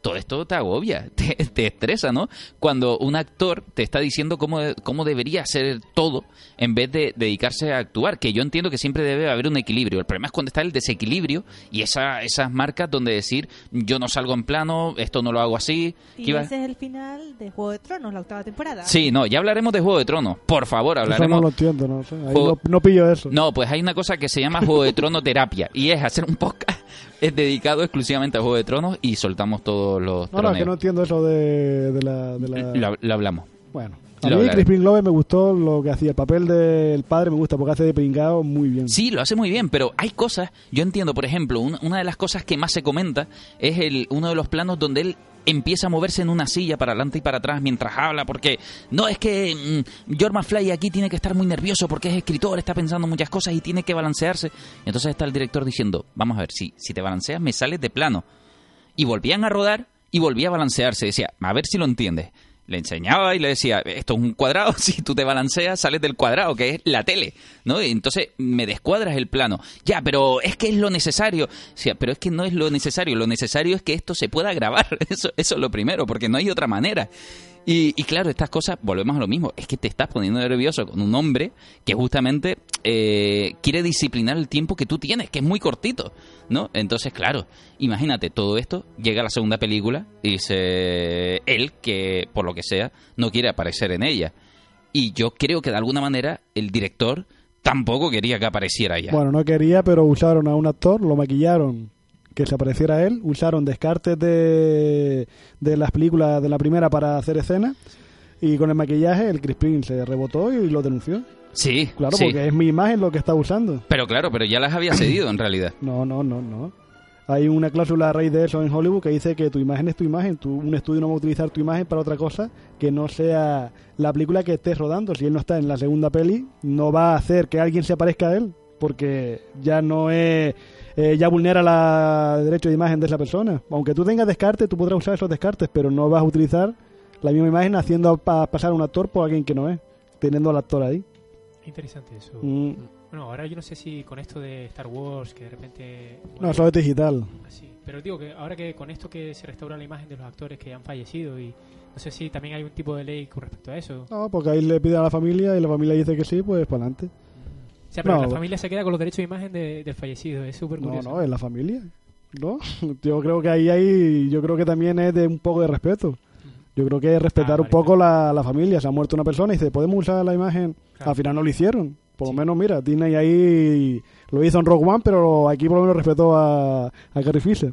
todo esto te agobia, te, te estresa, ¿no? Cuando un actor te está diciendo cómo, cómo debería hacer todo en vez de dedicarse a actuar, que yo entiendo que siempre debe haber un equilibrio. El problema es cuando está el desequilibrio y esa, esas marcas donde decir, yo no salgo en plano, esto no lo hago así. Y ¿qué iba- ese es el final de Juego de Tronos, la octava temporada. Sí, no, ya hablaremos de Juego de Tronos. Por favor, Eso hablaremos. no lo entiendo, no sé. Ahí Juego- no, no pillo eso. No, pues hay una cosa que se llama Juego de Trono Terapia y es hacer un podcast es dedicado exclusivamente a Juego de Tronos y soltamos todos los No, no, que troneos. no entiendo eso de, de la... De la... Lo, lo hablamos. Bueno, a mí. Crispin Glover me gustó lo que hacía. El papel del padre me gusta porque hace de pringao muy bien. Sí, lo hace muy bien, pero hay cosas, yo entiendo, por ejemplo, una, una de las cosas que más se comenta es el, uno de los planos donde él empieza a moverse en una silla para adelante y para atrás mientras habla, porque no es que mm, George McFly aquí tiene que estar muy nervioso porque es escritor, está pensando muchas cosas y tiene que balancearse. Entonces está el director diciendo, vamos a ver, si, si te balanceas me sales de plano. Y volvían a rodar y volvía a balancearse. Decía, a ver si lo entiendes. Le enseñaba y le decía, esto es un cuadrado, si tú te balanceas sales del cuadrado, que es la tele, ¿no? Y entonces me descuadras el plano. Ya, pero es que es lo necesario. Decía, pero es que no es lo necesario, lo necesario es que esto se pueda grabar. Eso, eso es lo primero, porque no hay otra manera. Y, y claro, estas cosas, volvemos a lo mismo, es que te estás poniendo nervioso con un hombre que justamente eh, quiere disciplinar el tiempo que tú tienes, que es muy cortito, ¿no? Entonces, claro, imagínate, todo esto llega la segunda película y dice él que, por lo que sea, no quiere aparecer en ella. Y yo creo que de alguna manera el director tampoco quería que apareciera ella. Bueno, no quería, pero usaron a un actor, lo maquillaron que se apareciera él, usaron descartes de, de las películas de la primera para hacer escenas y con el maquillaje el Crispin se rebotó y lo denunció. sí, Claro, sí. porque es mi imagen lo que está usando. Pero claro, pero ya las había cedido en realidad. No, no, no, no. Hay una cláusula a raíz de eso en Hollywood que dice que tu imagen es tu imagen. Tu, un estudio no va a utilizar tu imagen para otra cosa que no sea la película que estés rodando. Si él no está en la segunda peli, no va a hacer que alguien se parezca a él porque ya no es... eh, ya vulnera la derecho de imagen de esa persona. Aunque tú tengas descartes, tú podrás usar esos descartes, pero no vas a utilizar la misma imagen haciendo pa- pasar a un actor por alguien que no es, teniendo al actor ahí. Interesante eso. Mm, Bueno, ahora yo no sé si con esto de Star Wars, que de repente... no, eso es digital. así. Pero digo que ahora que con esto que se restaura la imagen de los actores que han fallecido y no sé si también hay un tipo de ley con respecto a eso. No, porque ahí le piden a la familia y la familia dice que sí, pues para adelante. O sea, pero No, la familia se queda con los derechos de imagen de- del fallecido. Es súper No, curioso. no, es la familia. No, yo creo que ahí hay, yo creo que también es de un poco de respeto. Yo creo que es respetar Ah, un poco la, la familia. Se ha muerto una persona y dice, ¿podemos usar la imagen? Claro. Al final no lo hicieron. Por Sí. lo menos, mira, Disney ahí lo hizo en Rock One, pero aquí por lo menos respetó a, a Carrie Fisher.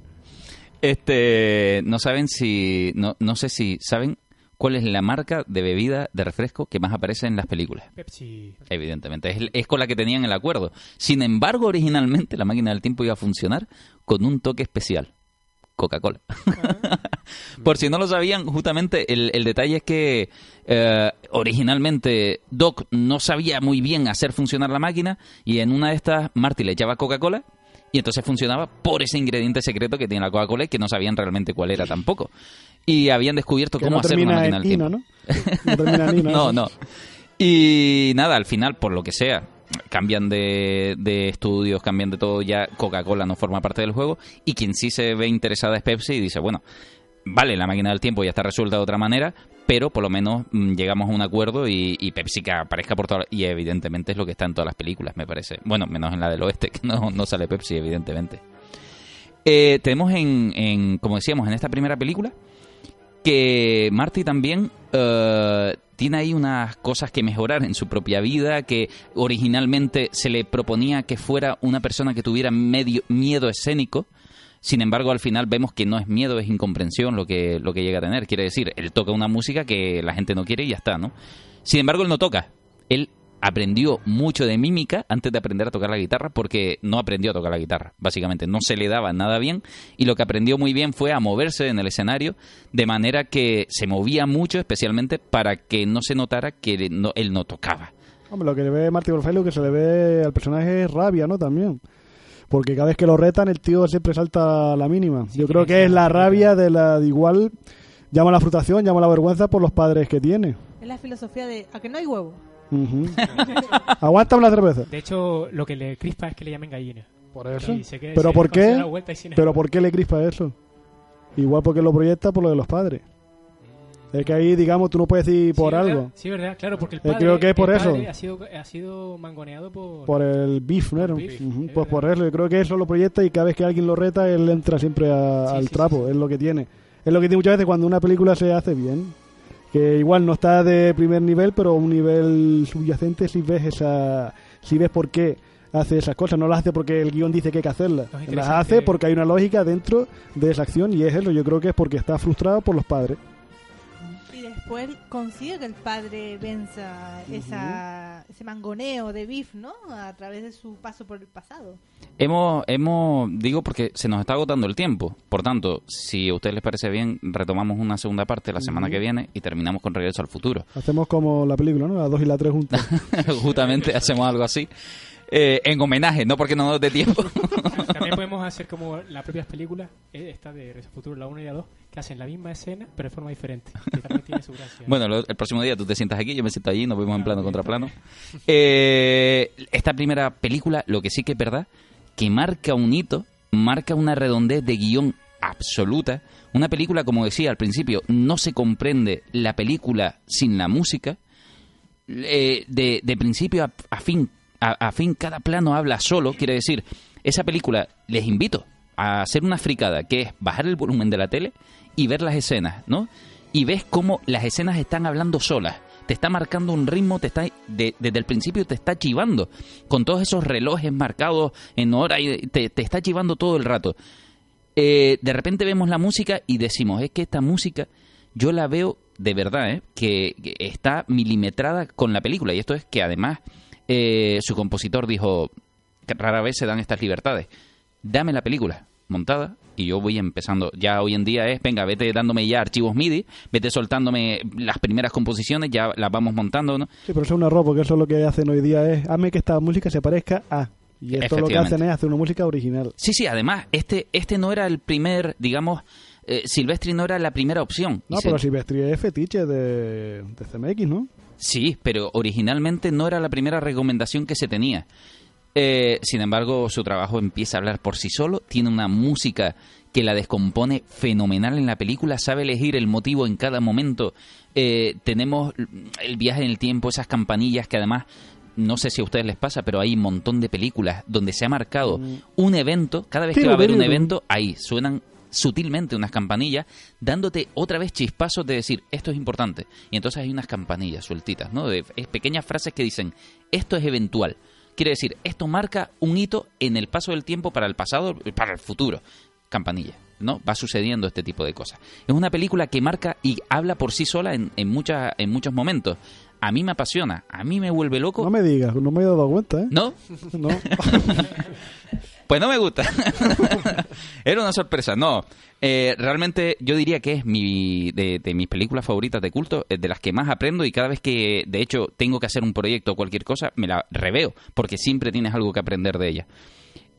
Este, no saben si, no, no sé si saben cuál es la marca de bebida de refresco que más aparece en las películas. Pepsi. Evidentemente, es, es con la que tenían el acuerdo. Sin embargo, originalmente la máquina del tiempo iba a funcionar con un toque especial. Coca-Cola. Por si no lo sabían, justamente el, el detalle es que eh, originalmente Doc no sabía muy bien hacer funcionar la máquina y en una de estas Marty le echaba Coca-Cola y entonces funcionaba por ese ingrediente secreto que tiene la Coca-Cola y que no sabían realmente cuál era tampoco. Y habían descubierto Que cómo no hacer una máquina del tiempo. ¿no? No en no, no. Y nada, al final, por lo que sea, cambian de, de estudios, cambian de todo, ya Coca-Cola no forma parte del juego y quien sí se ve interesada es Pepsi y dice, bueno, vale, la máquina del tiempo ya está resuelta de otra manera, pero por lo menos mm, llegamos a un acuerdo y, y Pepsi que aparezca por todas y evidentemente es lo que está en todas las películas, me parece. Bueno, menos en la del oeste, que no, no sale Pepsi, evidentemente. Eh, tenemos en, como decíamos, en esta primera película, que Marty también eh, tiene ahí unas cosas que mejorar en su propia vida, que originalmente se le proponía que fuera una persona que tuviera medio miedo escénico. Sin embargo, al final vemos que no es miedo, es incomprensión lo que, lo que llega a tener. Quiere decir, él toca una música que la gente no quiere y ya está, ¿no? Sin embargo, él no toca. Él aprendió mucho de mímica antes de aprender a tocar la guitarra porque no aprendió a tocar la guitarra, básicamente. No se le daba nada bien y lo que aprendió muy bien fue a moverse en el escenario de manera que se movía mucho, especialmente para que no se notara que no- él no tocaba. Hombre, lo que le ve Marty McFly, lo que se le ve al personaje es rabia, ¿no? También. Porque cada vez que lo retan, el tío siempre salta a la mínima. Yo creo que es la rabia de la de igual, llama la frustración, llama la vergüenza por los padres que tiene. Es la filosofía de a que no hay huevo. Ujú. Aguántame la cerveza. De hecho, lo que le crispa es que le llamen gallina. Por eso. ¿Pero por qué? ¿Pero por qué le crispa eso? Igual porque lo proyecta por lo de los padres. Es que ahí, digamos, tú no puedes decir por algo. Sí, verdad, claro, porque el Eh, padre, creo que es por el eso. Ha sido, ha sido mangoneado por... Por el beef, ¿no? Por beef, Pues por eso, yo creo que eso lo proyecta y cada vez que alguien lo reta, él entra siempre a- Sí, al sí, trapo, es lo que tiene. Es lo que tiene muchas veces cuando una película se hace bien. Que igual no está de primer nivel, pero un nivel subyacente si ves esa si ves por qué hace esas cosas. No las hace porque el guion dice que hay que hacerlas. Las hace porque hay una lógica dentro de esa acción y es eso. Yo creo que es porque está frustrado por los padres. Después consigue que el padre venza esa, ese mangoneo de Biff, ¿no? A través de su paso por el pasado. Hemos, hemos, digo porque se nos está agotando el tiempo. Por tanto, si a ustedes les parece bien, retomamos una segunda parte la semana que viene y terminamos con Regreso al Futuro. Hacemos como la película, ¿no? Las dos y la tres juntas. Justamente hacemos algo así. Eh, en homenaje, no porque no nos dé tiempo. También podemos hacer como las propias películas, eh, esta de Regreso al Futuro, la 1 y la 2, que hacen la misma escena, pero de forma diferente. Que también tiene su gracia. Bueno, lo- el próximo día tú te sientas aquí, yo me siento allí, nos vemos en plano contra plano. Eh, esta primera película, lo que sí que es verdad, que marca un hito, marca una redondez de guion absoluta. Una película, como decía al principio, no se comprende la película sin la música. Eh, de, de principio a, a fin, a, a fin cada plano habla solo, quiere decir, esa película les invito a hacer una fricada, que es bajar el volumen de la tele y ver las escenas, ¿no? Y ves cómo las escenas están hablando solas. Te está marcando un ritmo, te está de- desde el principio te está chivando, con todos esos relojes marcados en hora y te, te está chivando todo el rato. Eh, de repente vemos la música y decimos, es que esta música yo la veo de verdad, ¿eh? que, que está milimetrada con la película. Y esto es que además eh, su compositor dijo que rara vez se dan estas libertades. Dame la película montada y yo voy empezando. Ya hoy en día es, venga, vete dándome ya archivos MIDI, vete soltándome las primeras composiciones, ya las vamos montando, ¿no? Sí, pero eso es un error, porque eso lo que hacen hoy día es, hazme que esta música se parezca a... Y esto lo que hacen es hacer una música original. Sí, sí, además, este, este no era el primer, digamos, eh, Silvestri no era la primera opción. No, se- pero Silvestri es fetiche de, de CMX, ¿no? Sí, pero originalmente no era la primera recomendación que se tenía. Eh, sin embargo, su trabajo empieza a hablar por sí solo, tiene una música que la descompone fenomenal en la película, sabe elegir el motivo en cada momento. Eh, tenemos el viaje en el tiempo, esas campanillas que además, no sé si a ustedes les pasa, pero hay un montón de películas donde se ha marcado un evento, cada vez que va a haber un evento, ahí suenan sutilmente unas campanillas, dándote otra vez chispazos de decir, esto es importante. Y entonces hay unas campanillas sueltitas, ¿no? De, es pequeñas frases que dicen, esto es eventual. Quiere decir, esto marca un hito en el paso del tiempo para el pasado, para el futuro. Campanilla, ¿no? Va sucediendo este tipo de cosas. Es una película que marca y habla por sí sola en, en, muchas, en muchos momentos. A mí me apasiona, a mí me vuelve loco. No me digas, no me he dado cuenta, ¿eh? ¿No? No. Pues no me gusta. Era una sorpresa. No, Eh, realmente yo diría que es mi de, de mis películas favoritas de culto, eh, de las que más aprendo y cada vez que, de hecho, tengo que hacer un proyecto o cualquier cosa, me la reveo, porque siempre tienes algo que aprender de ella.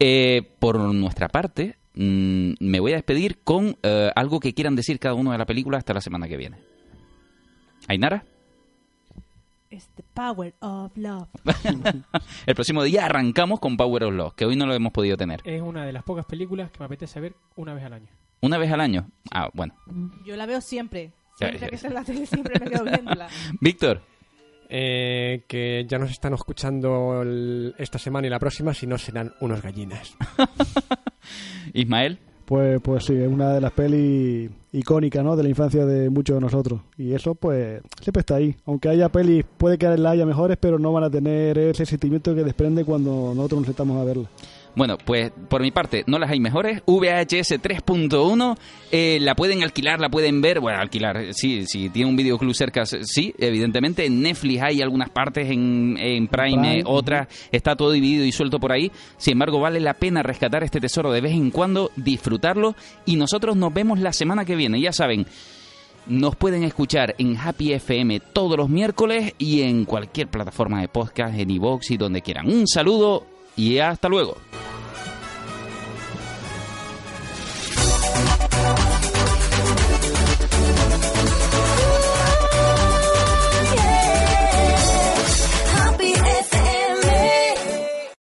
Eh, por nuestra parte, mm, me voy a despedir con eh, algo que quieran decir cada uno de la película hasta la semana que viene. ¿Ainara? Es the power of love. El próximo día arrancamos con Power of Love, que hoy no lo hemos podido tener. Es una de las pocas películas que me apetece ver una vez al año. Una vez al año. Ah, bueno. Yo la veo siempre. Siempre que está en la tele siempre me quedo viéndola. Víctor, Eh, que ya nos están escuchando el- esta semana y la próxima, si no serán unos gallinas. Ismael, Pues, pues sí, es una de las pelis icónicas, ¿no? De la infancia de muchos de nosotros. Y eso, pues, siempre está ahí. Aunque haya pelis, puede que la haya mejores, pero no van a tener ese sentimiento que desprende cuando nosotros nos sentamos a verla. Bueno, pues por mi parte, no las hay mejores. VHS 3.1, eh, la pueden alquilar, la pueden ver. Bueno, alquilar, sí, si tiene un videoclub cerca, sí, evidentemente. En Netflix hay algunas partes, en, en Prime, Prime, eh, otras. Está todo dividido y suelto por ahí. Sin embargo, vale la pena rescatar este tesoro de vez en cuando, disfrutarlo. Y nosotros nos vemos la semana que viene. Ya saben, nos pueden escuchar en Happy FM todos los miércoles y en cualquier plataforma de podcast, en iVoox y donde quieran. Un saludo y hasta luego.